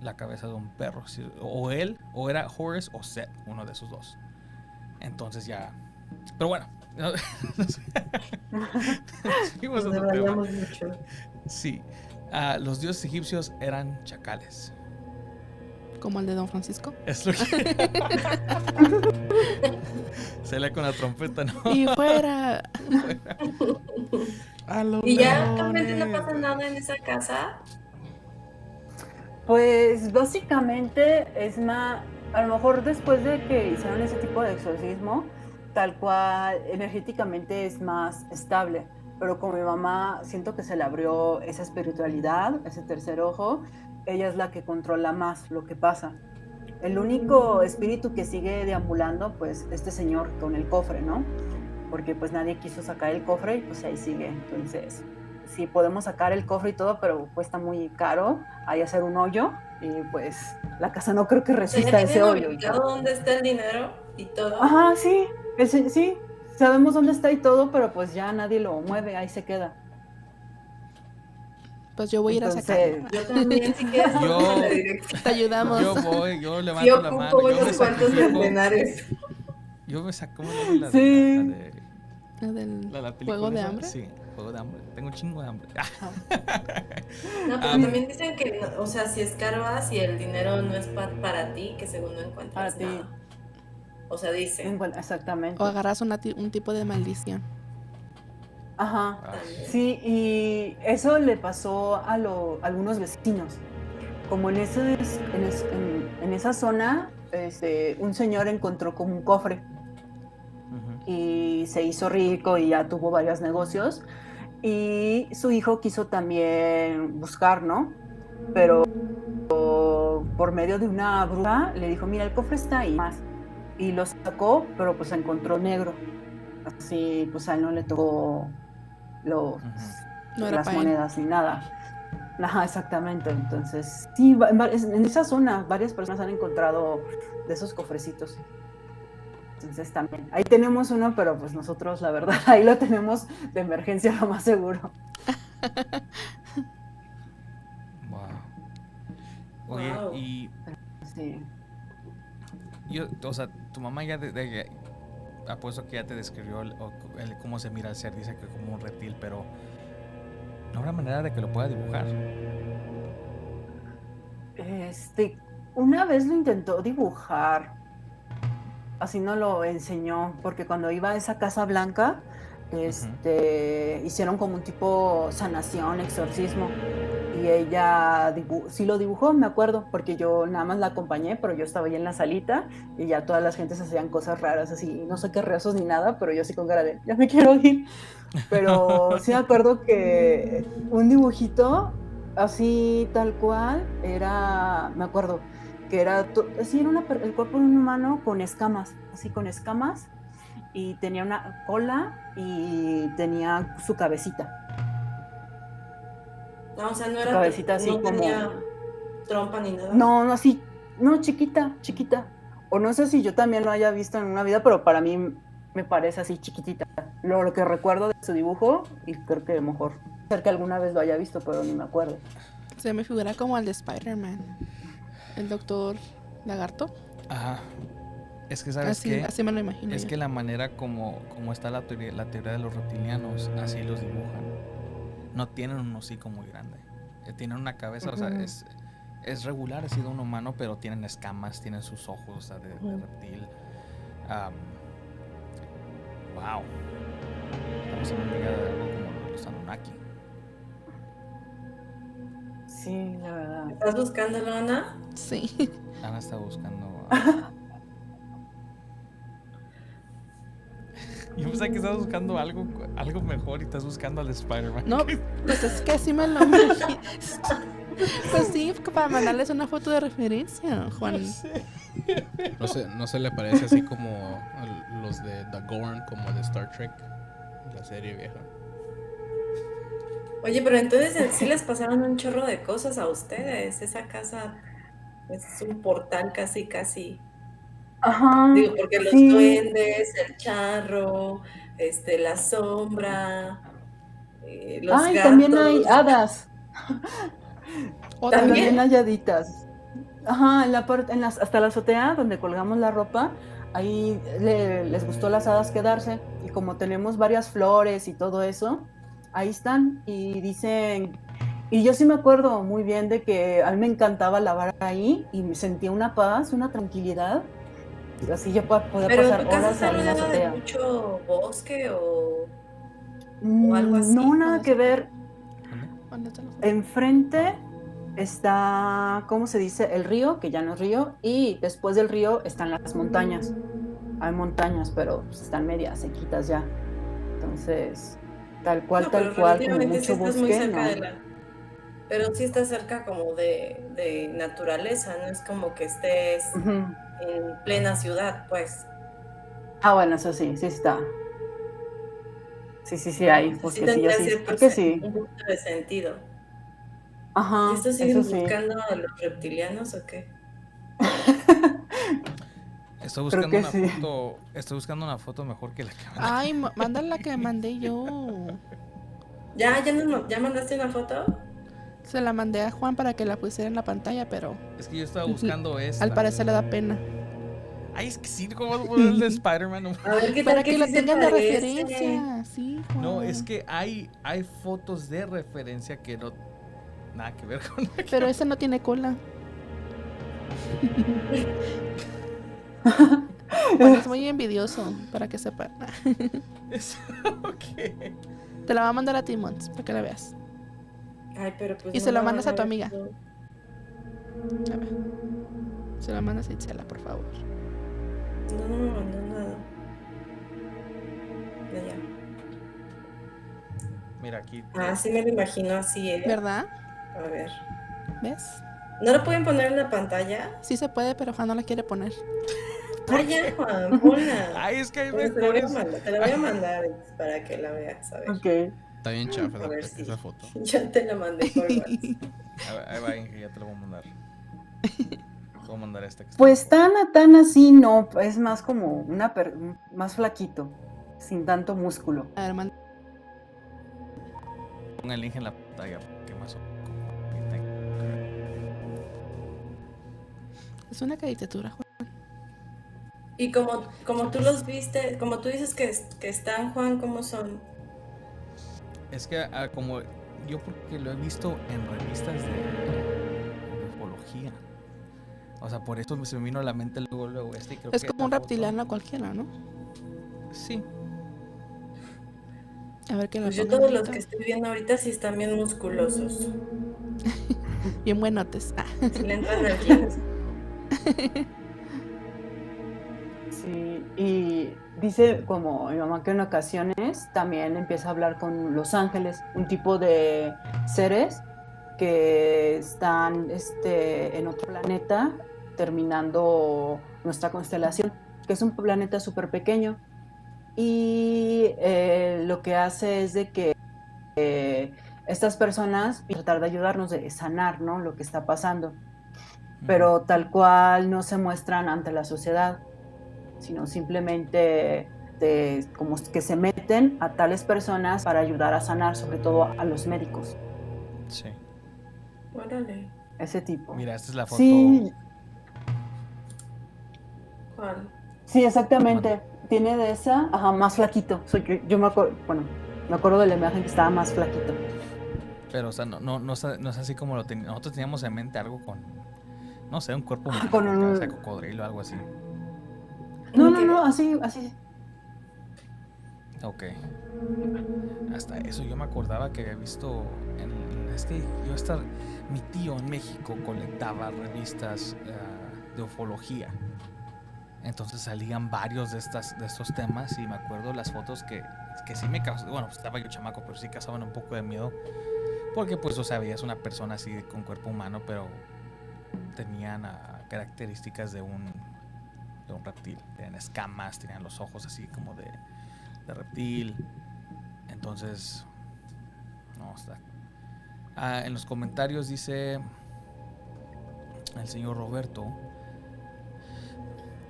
la cabeza de un perro. O él, o era Horace o Seth, uno de esos dos. Entonces ya. Pero bueno. Sí. Uh, los dioses egipcios eran chacales. Como el de Don Francisco. Es lo que... Se lee con la trompeta, ¿no? Y fuera. y ya realmente no pasa nada en esa casa. Pues básicamente es más, a lo mejor después de que hicieron ese tipo de exorcismo, tal cual energéticamente es más estable. Pero con mi mamá siento que se le abrió esa espiritualidad, ese tercer ojo. Ella es la que controla más lo que pasa. El único espíritu que sigue deambulando, pues este señor con el cofre, ¿no? Porque pues nadie quiso sacar el cofre y pues ahí sigue. Entonces, sí podemos sacar el cofre y todo, pero cuesta muy caro ahí hacer un hoyo y pues la casa no creo que resista ese hoyo. dónde está el dinero? y todo. Ajá, sí, ese- sí, sabemos dónde está y todo, pero pues ya nadie lo mueve, ahí se queda. Pues yo voy a ir a sacar. Yo también, si quieres, Yo-. Te ayudamos. Yo voy, yo Yo levanto la mano. ocupo Yo me unos cuantos sacrifico. centenares. Yo me saco la de la, Sí. la de, La del la de la juego película de esa. hambre. Sí, juego de hambre. Tengo un chingo de hambre. Ah, No, pero Ah, también dicen que, o sea, si escarbas y el dinero no es pa- para ti, que según no encuentras Para ti. O sea, dice. encuent- exactamente. O agarras una un tipo de maldición. Ajá. ah, Sí, y eso le pasó a, lo- a algunos vecinos. Como en, ese, en, es- en- en esa zona, este, un señor encontró como un cofre y se hizo rico y ya tuvo varios negocios. Y su hijo quiso también buscar, ¿no? Pero por medio de una bruja le dijo, mira, el cofre está ahí más. Y lo sacó, pero pues encontró negro. Así, pues a él no le tocó los, No era las para él. monedas ni nada. Ajá, exactamente. Entonces, sí, en esa zona varias personas han encontrado de esos cofrecitos. Entonces también, ahí tenemos uno, pero pues nosotros, la verdad, ahí lo tenemos de emergencia lo más seguro. Wow. Oye, Wow. y Sí. Yo, o sea, tu mamá ya de, de- apuesto que ya te describió el- el cómo se mira el ser, dice que como un reptil, pero no habrá manera de que lo pueda dibujar. Este, una vez lo intentó dibujar, así no lo enseñó, porque cuando iba a esa casa blanca, este, hicieron como un tipo sanación, exorcismo, y ella sí lo dibujó, me acuerdo, porque yo nada más la acompañé, pero yo estaba ahí en la salita y ya todas las gentes hacían cosas raras, así, no sé qué rezos ni nada, pero yo así con cara de, ya me quiero ir. Pero sí me acuerdo que un dibujito así tal cual era, me acuerdo, que era, así era una el cuerpo de un humano con escamas, así con escamas, y tenía una cola y tenía su cabecita. No, o sea, no era. Cabecita así no como- tenía trompa ni nada. No, no, así, no, chiquita, chiquita. O no sé si yo también lo haya visto en una vida, pero para mí me parece así chiquitita. Lo, lo que recuerdo de su dibujo, y creo que mejor, ser que alguna vez lo haya visto, pero ni me acuerdo. Se me figura como el de Spider-Man. El doctor Lagarto. Ajá. Es que, ¿sabes Así, qué? así me lo imagino. Es yo. que la manera como, como está la teoría, la teoría de los reptilianos, así los dibujan. No tienen un hocico muy grande. Eh, Tienen una cabeza, o sea, es, es regular, ha sido un humano, pero tienen escamas, tienen sus ojos o sea, de, reptil. Wow. Estamos en de algo como los Anunnaki. Sí, la verdad. ¿Estás buscando, Lona? Sí. Ana está buscando. a- Yo pensaba que estabas buscando algo, algo mejor y estás buscando al Spider-Man. No, pues es que así me lo imagino. Pues sí, para mandarles una foto de referencia, Juan. No se, no se le parece así como los de The Gorn, como de Star Trek, la serie vieja. Oye, pero entonces sí les pasaron un chorro de cosas a ustedes. Esa casa es un portal casi, casi. Ajá. Digo, porque los sí. duendes, el charro, este, la sombra, eh, los Ay, gatos. también hay hadas. También. También hay haditas. Ajá, en la parte, en las, hasta la azotea donde colgamos la ropa, ahí le- les gustó las hadas quedarse. Y como tenemos varias flores y todo eso, ahí están. Y dicen, y yo sí me acuerdo muy bien de que a mí me encantaba lavar ahí y me sentía una paz, una tranquilidad. Así yo podía Pero pasar tu casa horas está en rodeada de mucho bosque o... Mm, algo así, No, nada que ver. ¿Dónde? ¿Dónde te lo- Enfrente está, ¿cómo se dice? El río, que ya no es río, y después del río están las montañas. Hay montañas, pero pues, están medias sequitas ya. Entonces, tal cual, No, tal cual, como sí mucho muy bosque, cerca ¿no? de la... Pero sí estás cerca como de, de naturaleza, no es como que estés. En plena ciudad, pues. Ah, bueno, eso sí, sí está. Sí, sí, sí hay, porque sí, sí, un poquito de sentido. Ajá, ¿Y esto siguen eso sí. buscando a los reptilianos o qué? Estoy buscando una sí. foto. Estoy buscando una foto mejor que la que mandé. Ay, ma- manda la que mandé yo. ¿Ya, ya, no- ¿Ya mandaste una foto? Se la mandé a Juan para que la pusiera en la pantalla, pero Es que yo estaba buscando esta. al parecer le da pena. Ay, es que sí, ¿cómo vas a poner el de Spider-Man? No, A ver, ¿qué Para que que se tengan de referencia. Sí, Juan. No, es que hay, hay fotos de referencia que no. Nada que ver con la. Pero ese no tiene cola. Es muy envidioso, para que sepan. Es- ok. Te la va a mandar a ti, Mons, para que la veas. Ay, pero pues Y no se lo mandas a tu amiga. todo. A ver. Se la mandas a Itzela, por favor. No, no me mandó nada. Ya, ya. Mira, aquí. Ah, sí me lo imagino así, ¿eh? ¿Verdad? A ver. ¿Ves? ¿No lo pueden poner en la pantalla? Sí se puede, pero Juan no la quiere poner. Ay, ya, Juan, ponla. Ay, es que hay Bueno, te la voy a mejores. mandar, te la voy a mandar para que la veas, ver. Ok. Está bien chafa A esa, ver esa foto. Ya te la mandé por WhatsApp. A Ahí va, Inge, ya te lo voy a mandar. Te voy a mandar esta que Pues tan, tan así, no, es más como una per- más flaquito, sin tanto músculo. A ver, man- Ponga el link en la pantalla. Que más es una caricatura, Juan. Y como, como tú los viste, como tú dices que, que están, Juan, ¿cómo son? Es que ah, como yo porque lo he visto en revistas de, de ufología. O sea, por eso se me vino a la mente luego, luego este. y creo Es que como un reptiliano cualquiera, ¿no? Sí. A ver qué Pues yo todos los que estoy viendo ahorita sí están bien musculosos. Bien buenotes. Ah, Si le entran al. Sí, y dice como mi mamá que en ocasiones también empieza a hablar con los ángeles, un tipo de seres que están este, en otro planeta terminando nuestra constelación, que es un planeta súper pequeño. Y eh, lo que hace es de que eh, estas personas tratar de ayudarnos de sanar ¿no? lo que está pasando pero tal cual no se muestran ante la sociedad, sino simplemente de- como que se meten a tales personas para ayudar a sanar, sobre todo a los médicos, Sí. Órale, ese tipo. Mira, esta es la foto. Sí, Juan. sí, exactamente. Tiene de esa, ajá, más flaquito. Soy yo, yo me acuerdo, bueno, me acuerdo de la imagen que estaba más flaquito. Pero, o sea, no, no, no, es, no es así como lo teníamos. Nosotros teníamos en mente algo con. No sé, un cuerpo Ah, con un- cocodrilo, algo así. No, no, no, así, así. Ok. Hasta eso yo me acordaba que había visto. En, en- es que yo estar. Mi tío en México colectaba revistas ah, de ufología. Entonces salían varios de estas de estos temas y me acuerdo las fotos que, que sí me causaban. Bueno, pues estaba yo chamaco, pero sí causaban un poco de miedo. Porque, pues, o sea, veías una persona así con cuerpo humano, pero tenían ah, características de un, de un reptil. Tenían escamas, tenían los ojos así como de, de reptil. Entonces, no está. Ah, en los comentarios dice el señor Roberto.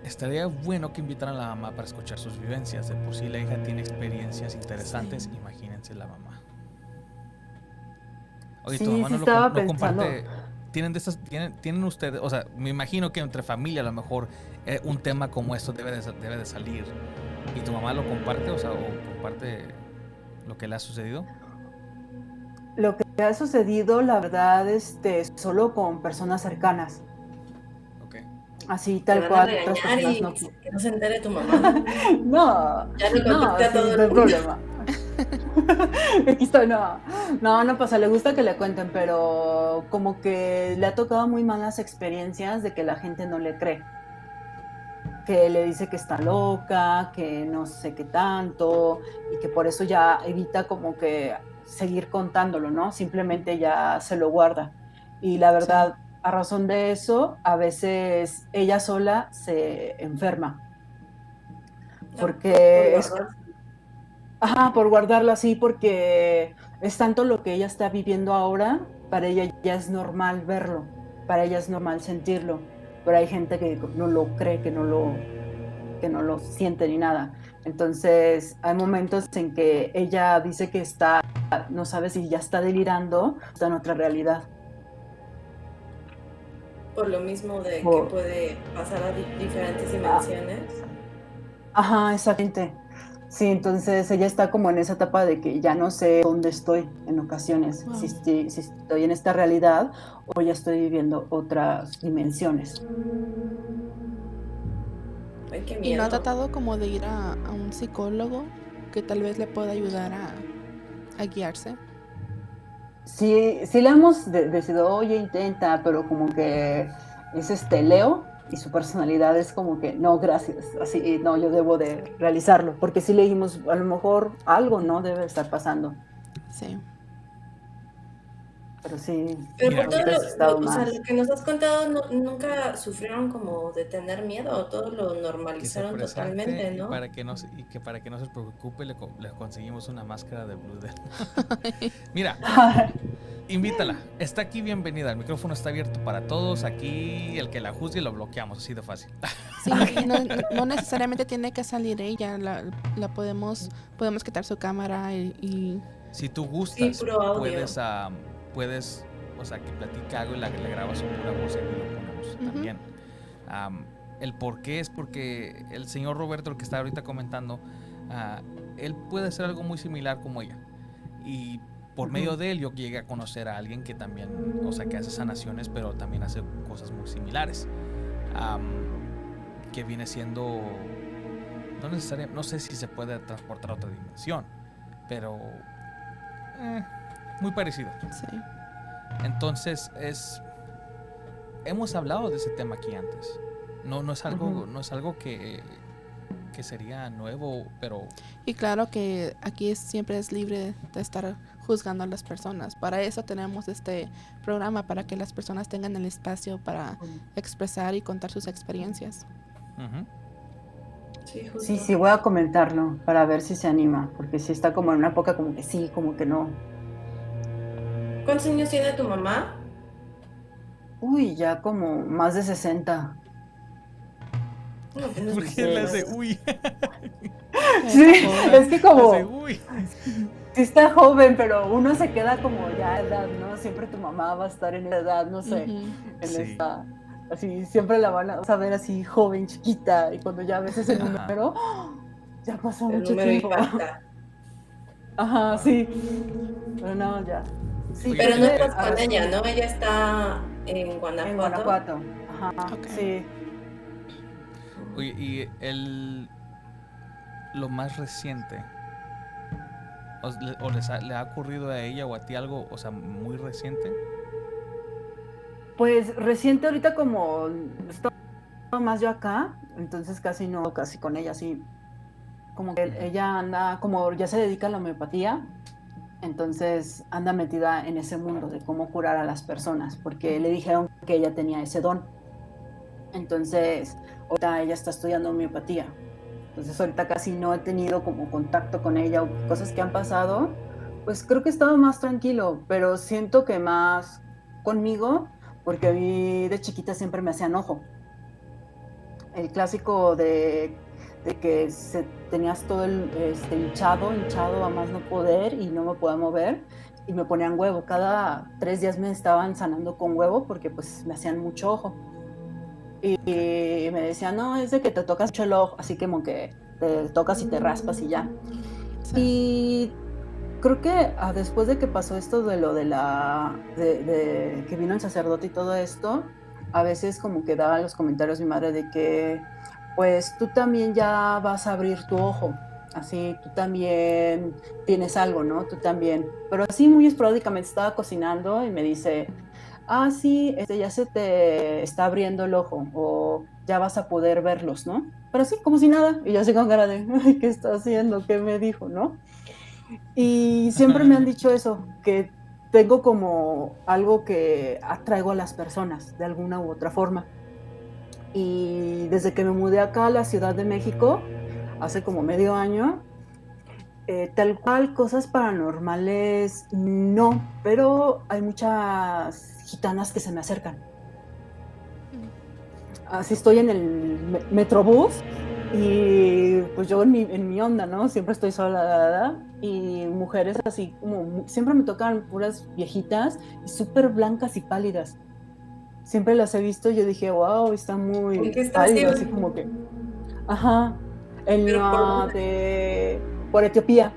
Estaría bueno que invitaran a la mamá para escuchar sus vivencias. De por sí la hija tiene experiencias interesantes. Imagínense la mamá. Oye, tu Sí, mamá sí no, lo, no comparte. Tienen de estas, tienen, tienen ustedes, o sea, me imagino que entre familia a lo mejor eh, un tema como esto debe de, debe de salir. ¿Y tu mamá lo comparte, o sea, o comparte lo que le ha sucedido? Lo que ha sucedido, la verdad, este, solo con personas cercanas. Ok. Así, tal van a cual, otras regañar y personas no. que no se entere tu mamá. No, Ya no, a sí, todo no el hay mundo. problema. Aquí estoy, no. No, no pasa, le gusta que le cuenten, pero como que le ha tocado muy malas experiencias de que la gente no le cree. Que le dice que está loca, que no sé qué tanto, y que por eso ya evita como que seguir contándolo, ¿no? Simplemente ya se lo guarda. Y la verdad, a razón de eso, a veces ella sola se enferma. Porque Por es. Ajá, por guardarlo así, porque es tanto lo que ella está viviendo ahora, para ella ya es normal verlo, para ella es normal sentirlo, pero hay gente que no lo cree, que no lo, que no lo siente ni nada. Entonces, hay momentos en que ella dice que está, no sabe si ya está delirando o está en otra realidad. Por lo mismo de que puede pasar a diferentes dimensiones. Ajá, exactamente. Sí, entonces ella está como en esa etapa de que ya no sé dónde estoy en ocasiones, si, estoy, si, estoy, en esta realidad o ya estoy viviendo otras dimensiones. Ay, qué ¿Y no ha tratado como de ir a, a, un psicólogo que tal vez le pueda ayudar a, a guiarse? Sí, sí le hemos decidido, oye, intenta, pero como que es este Leo y su personalidad es como que, no, gracias, así, no, yo debo de realizarlo, porque si leímos, a lo mejor algo no debe estar pasando. Sí. Pero sí. Pero por todo lo, o sea, lo, que nos has contado, nunca sufrieron como de tener miedo, todo lo normalizaron totalmente, ¿no? Y, para que no y que para que no se preocupe, le, le conseguimos una máscara de Blue Mira, invítala. Está aquí bienvenida. El micrófono está abierto para todos. Aquí el que la juzgue lo bloqueamos, así de fácil. Sí, no, no, necesariamente tiene que salir ella. La, la podemos, podemos quitar su cámara y. Si tú gustas, puedes. Uh, puedes, o sea, que platica algo y la, le grabas pura voz y lo ponemos también. el por qué es porque el señor Roberto, el que está ahorita comentando, uh, él puede hacer algo muy similar como ella. Y por medio de él yo llegué a conocer a alguien que también, o sea, que hace sanaciones, pero también hace cosas muy similares. que viene siendo, no necesariamente, no sé si se puede transportar a otra dimensión, pero eh, muy parecido. Sí. Entonces es hemos hablado de ese tema aquí antes. No, no es algo, no es algo que, que sería nuevo, pero y claro que aquí siempre es libre de estar juzgando a las personas. Para eso tenemos este programa para que las personas tengan el espacio para expresar y contar sus experiencias. Sí, sí, voy a comentarlo para ver si se anima, porque si está como en una época como que sí, como que no. ¿Cuántos años tiene tu mamá? Uy, ya como más de 60. No, pues ¿Por qué le hace uy? sí, es que como... uy. Sí está joven, pero uno se queda como ya edad, ¿no? Siempre tu mamá va a estar en esa edad, no sé, en esta... Así, siempre la van a ver así joven, chiquita, y cuando ya ves ese número, ya pasó mucho tiempo. Ajá, sí. Pero no, ya. Sí, pero no estás con ella, ¿no? Ella está en Guanajuato. En Guanajuato, ajá, sí. Oye, y el lo más reciente, o, le ha ocurrido a ella o a ti algo, o sea, muy reciente? Pues reciente ahorita como estoy más yo acá, entonces casi no, casi con ella, sí. Como que ella anda, como ya se dedica a la homeopatía, entonces anda metida en ese mundo de cómo curar a las personas, porque le dijeron que ella tenía ese don. Entonces, ahorita ella está estudiando homeopatía. Entonces, ahorita casi no he tenido como contacto con ella o cosas que han pasado. Pues creo que he estado más tranquilo, pero siento que más conmigo, porque a mí de chiquita siempre me hacían ojo. El clásico de de que se, tenías todo el este, hinchado, hinchado a más no poder y no me podía mover y me ponían huevo. Cada tres días me estaban sanando con huevo porque pues me hacían mucho ojo. Y, me decían, no, es de que te tocas mucho el ojo, así como que te tocas y te raspas y ya. Y creo que ah, después de que pasó esto de lo de la, de, de, que vino el sacerdote y todo esto, a veces como que daba los comentarios mi madre de que pues tú también ya vas a abrir tu ojo. Así, tú también tienes algo, ¿no? Tú también. Pero así muy esporádicamente estaba cocinando y me dice, ah, sí, este, ya se te está abriendo el ojo o ya vas a poder verlos, ¿no? Pero así, como si nada. Y yo así con cara de, ¿qué está haciendo? ¿Qué me dijo, no? Y siempre me han dicho eso, que tengo como algo que atraigo a las personas de alguna u otra forma. Y desde que me mudé acá a la Ciudad de México, hace como medio año, eh, tal cual cosas paranormales no, pero hay muchas gitanas que se me acercan. Así estoy en el metrobús Y pues yo en mi, en mi onda, ¿no? Siempre estoy sola, y mujeres así como, siempre me tocan puras viejitas y súper blancas y pálidas. Siempre las he visto y yo dije, wow, está muy pálido, así como que... Ajá, el no de... por Etiopía.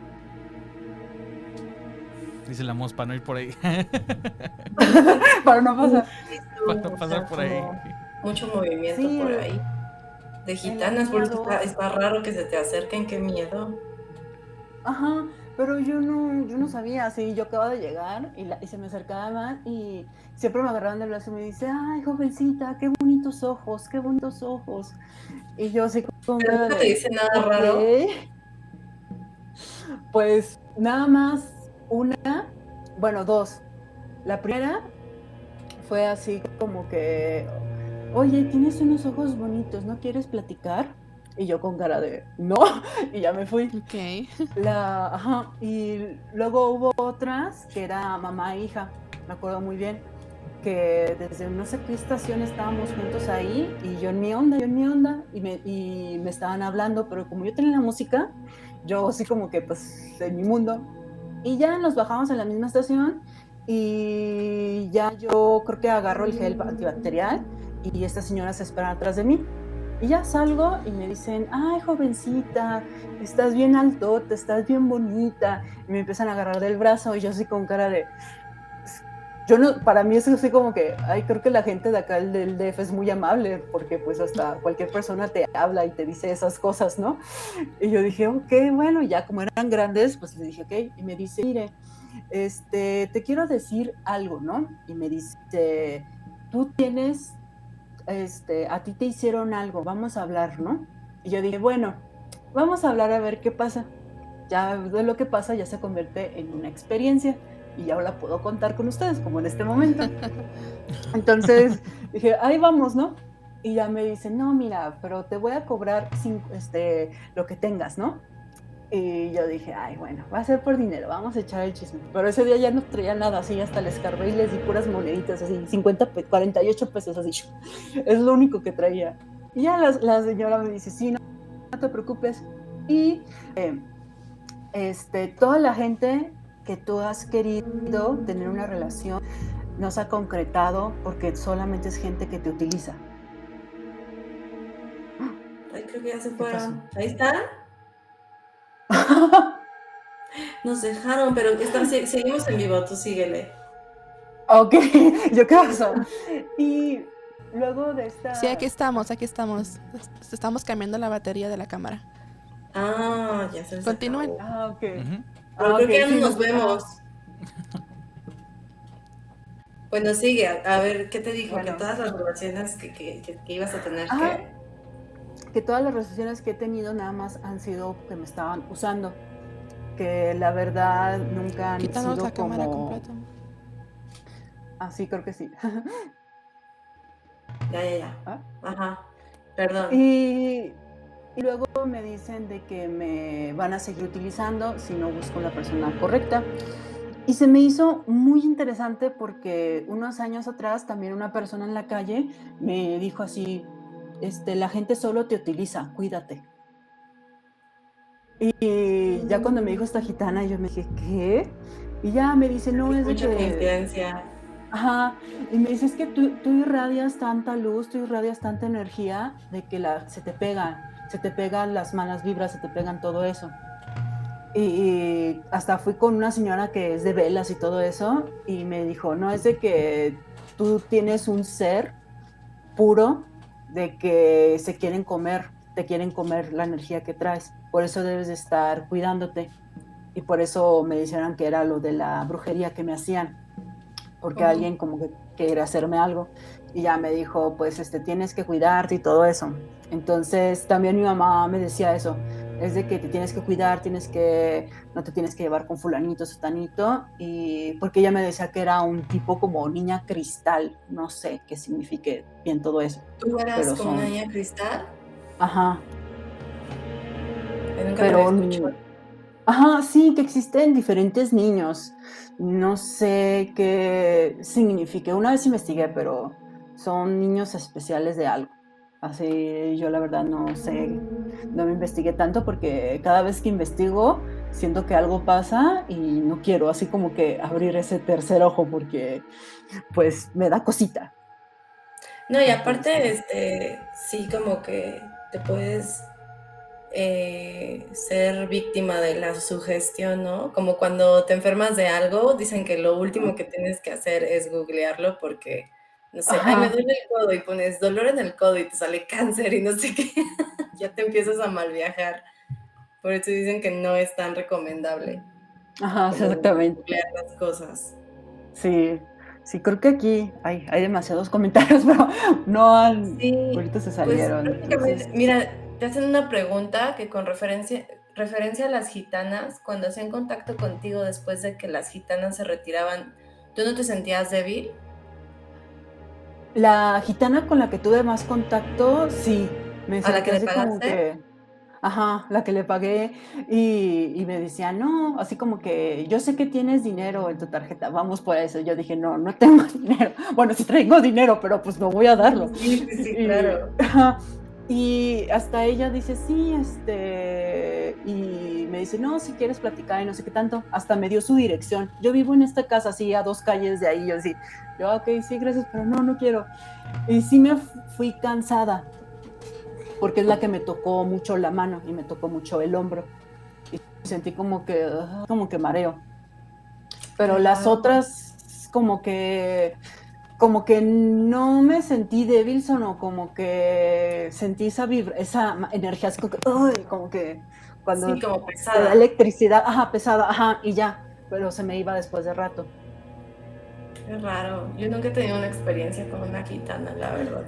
Dice la mospa, no ir por ahí. para no pasar. Para no pasar por ahí. Mucho movimiento por ahí. De gitanas, por eso está, raro que se te acerquen, qué miedo. Ajá, pero yo no, yo no sabía, así yo acabo de llegar y, y, se me acercaban y siempre me agarraban del brazo y me dice, ay, jovencita, qué bonitos ojos, qué bonitos ojos. Y yo así como... ¿Pero no te dice nada raro? Pues nada más una, bueno, dos. La primera fue así como que, oye, tienes unos ojos bonitos, ¿no quieres platicar? Y yo con cara de, no, y ya me fui. Ok. La, ajá, y luego hubo otras que era mamá e hija, me acuerdo muy bien, que desde no sé qué estación estábamos juntos ahí y yo en mi onda, yo en mi onda, y me, y me estaban hablando, pero como yo tenía la música, yo así como que pues en mi mundo, y ya nos bajamos en la misma estación y ya yo creo que agarro el gel antibacterial y esta señora se espera atrás de mí. Y ya salgo y me dicen, ay, jovencita, estás bien altote, estás bien bonita. Y me empiezan a agarrar del brazo y yo así con cara de... Yo no, para mí es así como que, ay, creo que la gente de acá del DF es muy amable, porque pues hasta cualquier persona te habla y te dice esas cosas, ¿no? Y yo dije, ok, bueno, ya como eran grandes, pues le dije, ok, y me dice, mire, este, te quiero decir algo, ¿no? Y me dice, tú tienes este, a ti te hicieron algo, vamos a hablar, ¿no? Y yo dije, bueno, vamos a hablar a ver qué pasa. Ya de lo que pasa ya se convierte en una experiencia y la puedo contar con ustedes, como en este momento. Entonces dije, ahí vamos, ¿no? Y ya me dicen, no, mira, pero te voy a cobrar este, lo que tengas, ¿no? Y yo dije, ay, bueno, va a ser por dinero, vamos a echar el chisme. Pero ese día ya no traía nada, así hasta les escarbé y les di puras moneditas, así, 50, 48 pesos, así. Es lo único que traía. Y ya la, señora me dice, sí, no, no te preocupes. Y eh, este, toda la gente que tú has querido tener una relación no se ha concretado porque solamente es gente que te utiliza. Ay, creo que ya se fueron. Ahí está. Nos dejaron, pero seguimos en vivo, tú síguele. Ok, yo qué pasó. Y luego de esta. Sí, aquí estamos, aquí estamos. Estamos cambiando la batería de la cámara. Ah, ya se Continúen. Ah, ok. Ah, creo que ya no nos vemos. bueno, sigue, a, ver, ¿qué te dijo? que todas las relaciones que, que, que, ibas a tener que que todas las relaciones que he tenido nada más han sido que me estaban usando. Que la verdad nunca han Quítanos sido la como... cámara completa. Ah, sí, creo que sí. ya, ya, ya. ¿Ah? Ajá. Perdón. Y, y luego me dicen de que me van a seguir utilizando si no busco la persona correcta. Y se me hizo muy interesante porque unos años atrás también una persona en la calle me dijo así, este, la gente solo te utiliza, cuídate. Y ya cuando me dijo esta gitana, yo me dije, ¿qué? Y ya me dice, no, es de que... Ajá, y me dice, es que tú, tú, irradias tanta luz, tú irradias tanta energía de que la, se te pegan, se te pegan las malas vibras, se te pegan todo eso. Y, hasta fui con una señora que es de velas y todo eso, y me dijo, no, es de que tú tienes un ser puro de que se quieren comer, te quieren comer la energía que traes. Por eso debes de estar cuidándote. Y por eso me dijeron que era lo de la brujería que me hacían. Porque alguien como que quiere hacerme algo. Y ya me dijo, pues este, tienes que cuidarte y todo eso. Entonces también mi mamá me decía eso es de que te tienes que cuidar, tienes que, no te tienes que llevar con fulanito, sotanito, y porque ella me decía que era un tipo como niña cristal, no sé qué signifique bien todo eso. ¿Tú eras como una niña cristal? Ajá. Pero, ajá, sí, que existen diferentes niños. No sé qué signifique. Una vez investigué, pero son niños especiales de algo. Así yo la verdad no sé no me investigué tanto porque cada vez que investigo siento que algo pasa y no quiero así como que abrir ese tercer ojo porque pues me da cosita. No, y aparte, este, sí, como que te puedes eh, ser víctima de la sugestión, ¿no? Como cuando te enfermas de algo, dicen que lo último que tienes que hacer es googlearlo porque, no sé, ay, me duele el codo y pones dolor en el codo y te sale cáncer y no sé qué, ya te empiezas a mal viajar. Por eso dicen que no es tan recomendable. Ajá, exactamente. Las cosas. Sí, Sí, creo que aquí hay, hay demasiados comentarios, pero no han. ahorita se pues, salieron. Mira, te hacen una pregunta que con referencia, referencia a las gitanas, cuando hacían contacto contigo después de que las gitanas se retiraban, ¿tú no te sentías débil? La gitana con la que tuve más contacto, sí. Me ¿A la que le pagaste? Ajá, la que le pagué y, me decía, no, así como que yo sé que tienes dinero en tu tarjeta, vamos por eso. Yo dije, no, no tengo dinero. Bueno, sí traigo dinero, pero pues no voy a darlo. Sí, sí, claro. Y hasta ella dice, sí, este, y me dice, no, si quieres platicar y no sé qué tanto, hasta me dio su dirección. Yo vivo en esta casa, así, a dos calles de ahí, yo así, yo, ok, sí, gracias, pero no, no quiero. Y sí me fui cansada, porque es la que me tocó mucho la mano y me tocó mucho el hombro. Y sentí como que, como que mareo. Pero las otras, como que como que no me sentí débil, sino como que sentí esa vibra, esa energía, así como que, como que cuando sí, como pesada. la electricidad, ajá, pesada, ajá, y ya, pero se me iba después de rato. Qué raro, yo nunca he tenido una experiencia con una gitana, la verdad.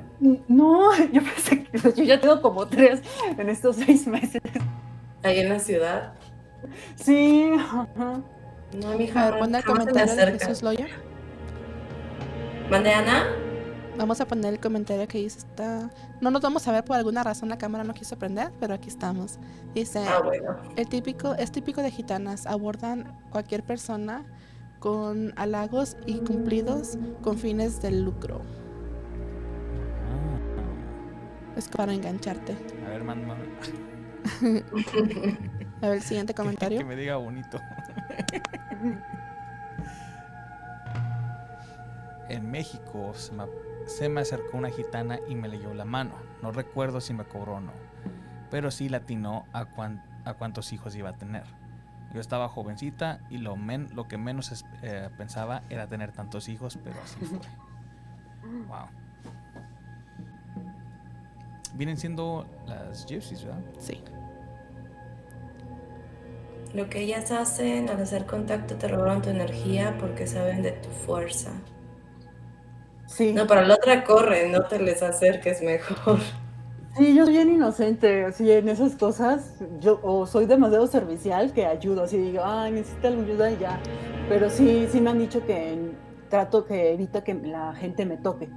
No, yo pensé que yo ya tengo como tres en estos seis meses. Ahí en la ciudad. Sí. No, mi hija. Pon el comentario de Jesús Loya. ¿Mande Ana? Vamos a poner el comentario que dice está. No nos vamos a ver por alguna razón la cámara no quiso prender, pero aquí estamos. Dice ah, bueno. el típico, es típico de gitanas, abordan cualquier persona con halagos y cumplidos con fines de lucro. Ah. Es para engancharte. A ver, manda. a ver el siguiente comentario. que me diga bonito. en México se me, acercó una gitana y me leyó la mano. No recuerdo si me cobró o no, pero sí latinó a, a cuántos hijos iba a tener. Yo estaba jovencita y lo, lo que menos eh, pensaba era tener tantos hijos, pero así fue. wow. Vienen siendo las gypsies, ¿verdad? Sí. Lo que ellas hacen al hacer contacto te roban tu energía porque saben de tu fuerza. No, para la otra corre, no te les acerques mejor. Sí, yo soy bien inocente, así en esas cosas, yo o soy demasiado servicial que ayudo, así digo, ay, necesita ayuda y ya. Pero sí, sí me han dicho que trato que evita que la gente me toque.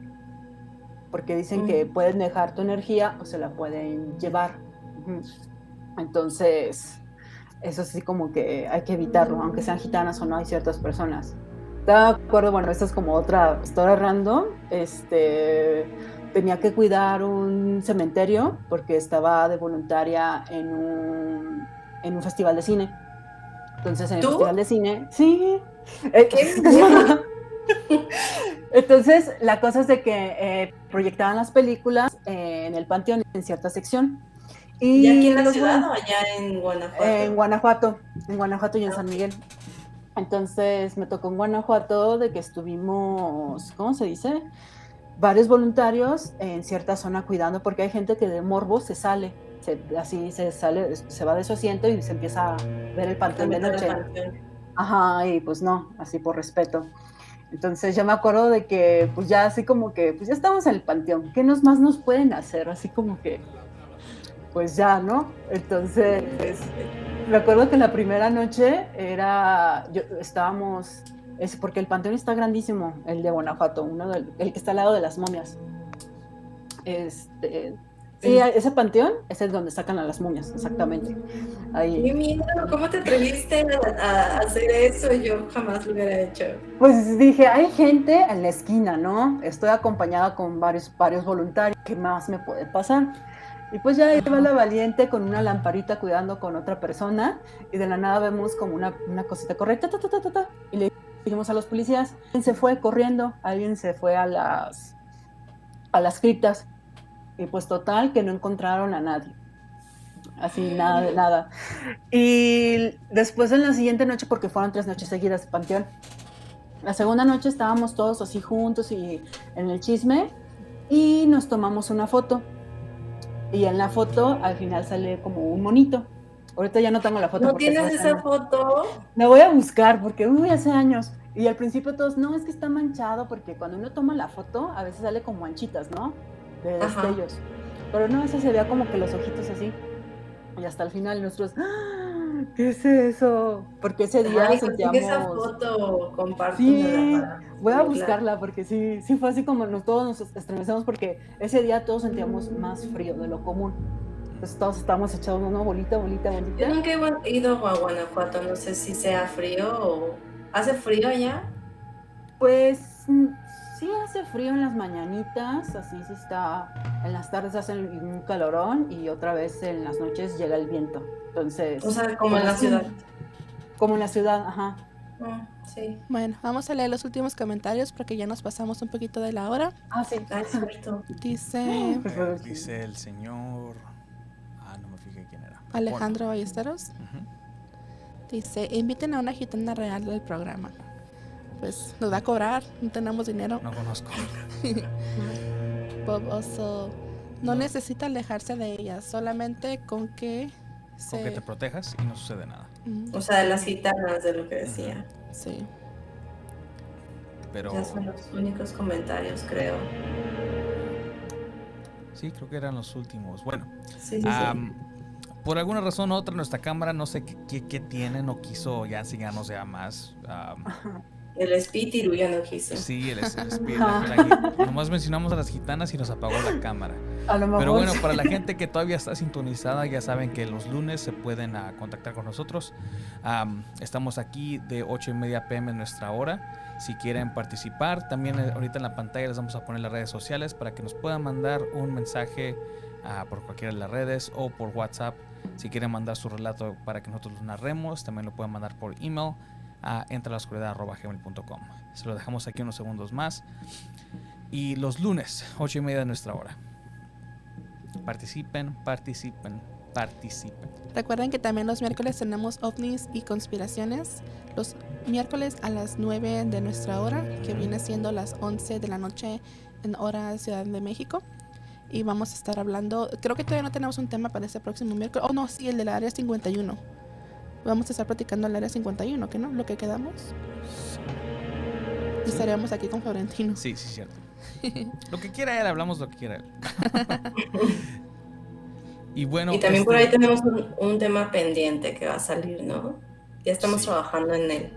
Porque dicen que mm. pueden dejar tu energía o se la pueden llevar. Entonces, eso sí como que hay que evitarlo, aunque sean gitanas o no, hay ciertas personas de acuerdo, bueno, esta es como otra historia random. Este, tenía que cuidar un cementerio porque estaba de voluntaria en un, en un festival de cine. Entonces, en el festival de cine, sí. Eh, Entonces, la cosa es de que eh, proyectaban las películas en el panteón en cierta sección. ¿Y, aquí en la ciudad o allá en Guanajuato? En Guanajuato, en Guanajuato y en San Miguel. Entonces me tocó en Guanajuato de que estuvimos, ¿cómo se dice? Varios voluntarios en cierta zona cuidando, porque hay gente que de morbo se sale, así se sale, se va de su asiento y se empieza a ver el panteón de noche. Ajá, y pues no, así por respeto. Entonces yo me acuerdo de que pues ya así como que, pues ya estamos en el panteón, ¿qué nos más nos pueden hacer? Así como que, pues ya, ¿no? Entonces me acuerdo que la primera noche era, yo, estábamos, es porque el panteón está grandísimo, el de Guanajuato, uno del, el que está al lado de las momias. Este, sí, ese panteón es el donde sacan a las momias, exactamente. Ahí. Qué miedo, ¿cómo te atreviste a, hacer eso? Yo jamás lo hubiera hecho. Pues dije, hay gente en la esquina, ¿no? Estoy acompañada con varios, varios voluntarios, ¿qué más me puede pasar? Y pues ya iba la valiente con una lamparita cuidando con otra persona y de la nada vemos como una, una cosita correcta, ta, ta, ta, ta, ta, y le dijimos a los policías, alguien se fue corriendo, alguien se fue a las, a las criptas y pues total que no encontraron a nadie. Así, nada de nada. Y después en la siguiente noche, porque fueron tres noches seguidas de Panteón, la segunda noche estábamos todos así juntos y en el chisme y nos tomamos una foto. Y en la foto al final sale como un monito. Ahorita ya no tengo la foto. ¿No tienes esa foto? La voy a buscar porque, uy, hace años. Y al principio todos, no, es que está manchado porque cuando uno toma la foto a veces sale como manchitas, ¿no? De Ajá. destellos. Pero no, ese se veía como que los ojitos así. Y hasta el final nosotros, ¡Ah! ¿Qué es eso? Porque ese día Ay, sentíamos... esa foto, Sí, para Voy a buscarla porque sí, sí fue así como nos, todos nos estremecemos porque ese día todos sentíamos más frío de lo común. Pues todos estábamos echados una bolita, bolita, Yo bolita. nunca he ido a Guanajuato, no sé si sea frío o... ¿Hace frío allá? Pues mm, sí hace frío en las mañanitas, así sí está. En las tardes hace un calorón y otra vez en las noches llega el viento. Entonces, O sea, como en la ciudad. como en la ciudad, ajá. Ah, sí. Bueno, vamos a leer los últimos comentarios porque ya nos pasamos un poquito de la hora. Ah, sí. Ah, cierto. Dice Eh, dice el señor. Ah, no me fijé quién era. Alejandro Ballesteros. Ujú. Dice, inviten a una gitana real del programa. Pues nos va a cobrar, no tenemos dinero. No conozco. Bob Oso no necesita alejarse de ella, solamente con que Con se... que te protejas y no sucede nada. Mm, O sea, de las gitanas, de lo que decía. sí. Pero Ya son los únicos comentarios, creo. sí, creo que eran los últimos. Bueno, Sí, sí, sí. am, por alguna razón u otra, nuestra cámara no sé qué, qué, qué tiene, no quiso ya enseñarnos ya más. am, El espíritu ya no quiso. sí, el, el espíritu. Nomás mencionamos a las gitanas y nos apagó la cámara. A lo mejor. Pero bueno, para la gente que todavía está sintonizada, ya saben que los lunes se pueden ah, contactar con nosotros. Am, estamos aquí de 8 y media pm en nuestra hora. Si quieren participar, también eh, ahorita en la pantalla les vamos a poner las redes sociales para que nos puedan mandar un mensaje ah, por cualquiera de las redes o por WhatsApp. Si quieren mandar su relato para que nosotros lo narremos, también lo pueden mandar por email a entralascuridad.gmail.com. Se lo dejamos aquí unos segundos más. Y los lunes, 8 y media de nuestra hora. Participen, participen, participen. Recuerden que también los miércoles tenemos ovnis y conspiraciones. Los miércoles a las 9 de nuestra hora, que viene siendo las 11 de la noche en hora Ciudad de México. Y vamos a estar hablando, creo que todavía no tenemos un tema para este próximo miércoles. Oh, no, sí, el del área 51. Vamos a estar platicando el área 51, ¿qué no? Lo que quedamos. Y estaremos aquí con Florentino. Sí, sí, cierto. Lo que quiera él, hablamos lo que quiera él. y bueno. y también por este, ahí tenemos un, un tema pendiente que va a salir, ¿no? Ya estamos Sí. trabajando en él.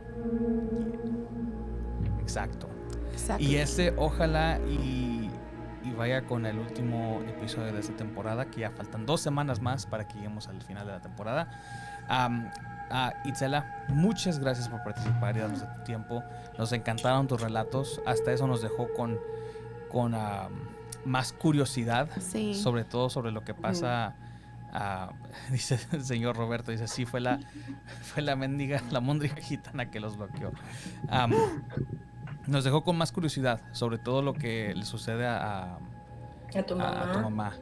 Exacto. Exacto. Y ese, ojalá y, y vaya con el último episodio de esta temporada, que ya faltan dos semanas más para que lleguemos al final de la temporada. A Itzela, muchas gracias por participar y darnos de tu tiempo. Nos encantaron tus relatos. Hasta eso nos dejó con, con más curiosidad, Sí. sobre todo sobre lo que pasa. ah, dice el señor Roberto, dice, sí, fue la, fue la mendiga, la móndriga gitana que los bloqueó. Nos dejó con más curiosidad sobre todo lo que le sucede a, a- A tu mamá. a tu mamá.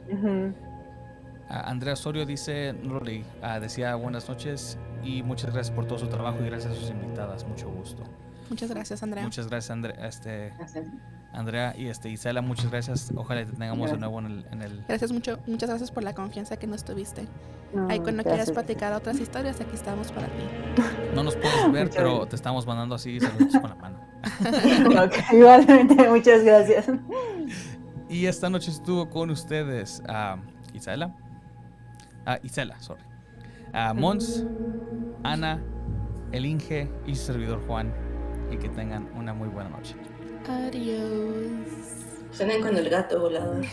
Andrea Osorio dice, no lo leí, ah, decía buenas noches y muchas gracias por todo su trabajo y gracias a sus invitadas, mucho gusto. Muchas gracias, Andrea. Muchas gracias Andre- este, Gracias. Andrea y este, Isela, muchas gracias. Ojalá te tengamos de Gracias. nuevo en el... en el- Gracias mucho, muchas gracias por la confianza que nos tuviste. No, Ahí cuando quieras platicar otras historias, aquí estamos para ti. No nos puedes ver, Muchas pero gracias. te estamos mandando así saludos con la mano. Igualmente, muchas gracias. Y esta noche estuvo con ustedes a Isela. Ah, Isela, sorry. A Mons, Ana, el Inge y su servidor Juan. Y que tengan una muy buena noche. Adiós. Suenen con el gato volador.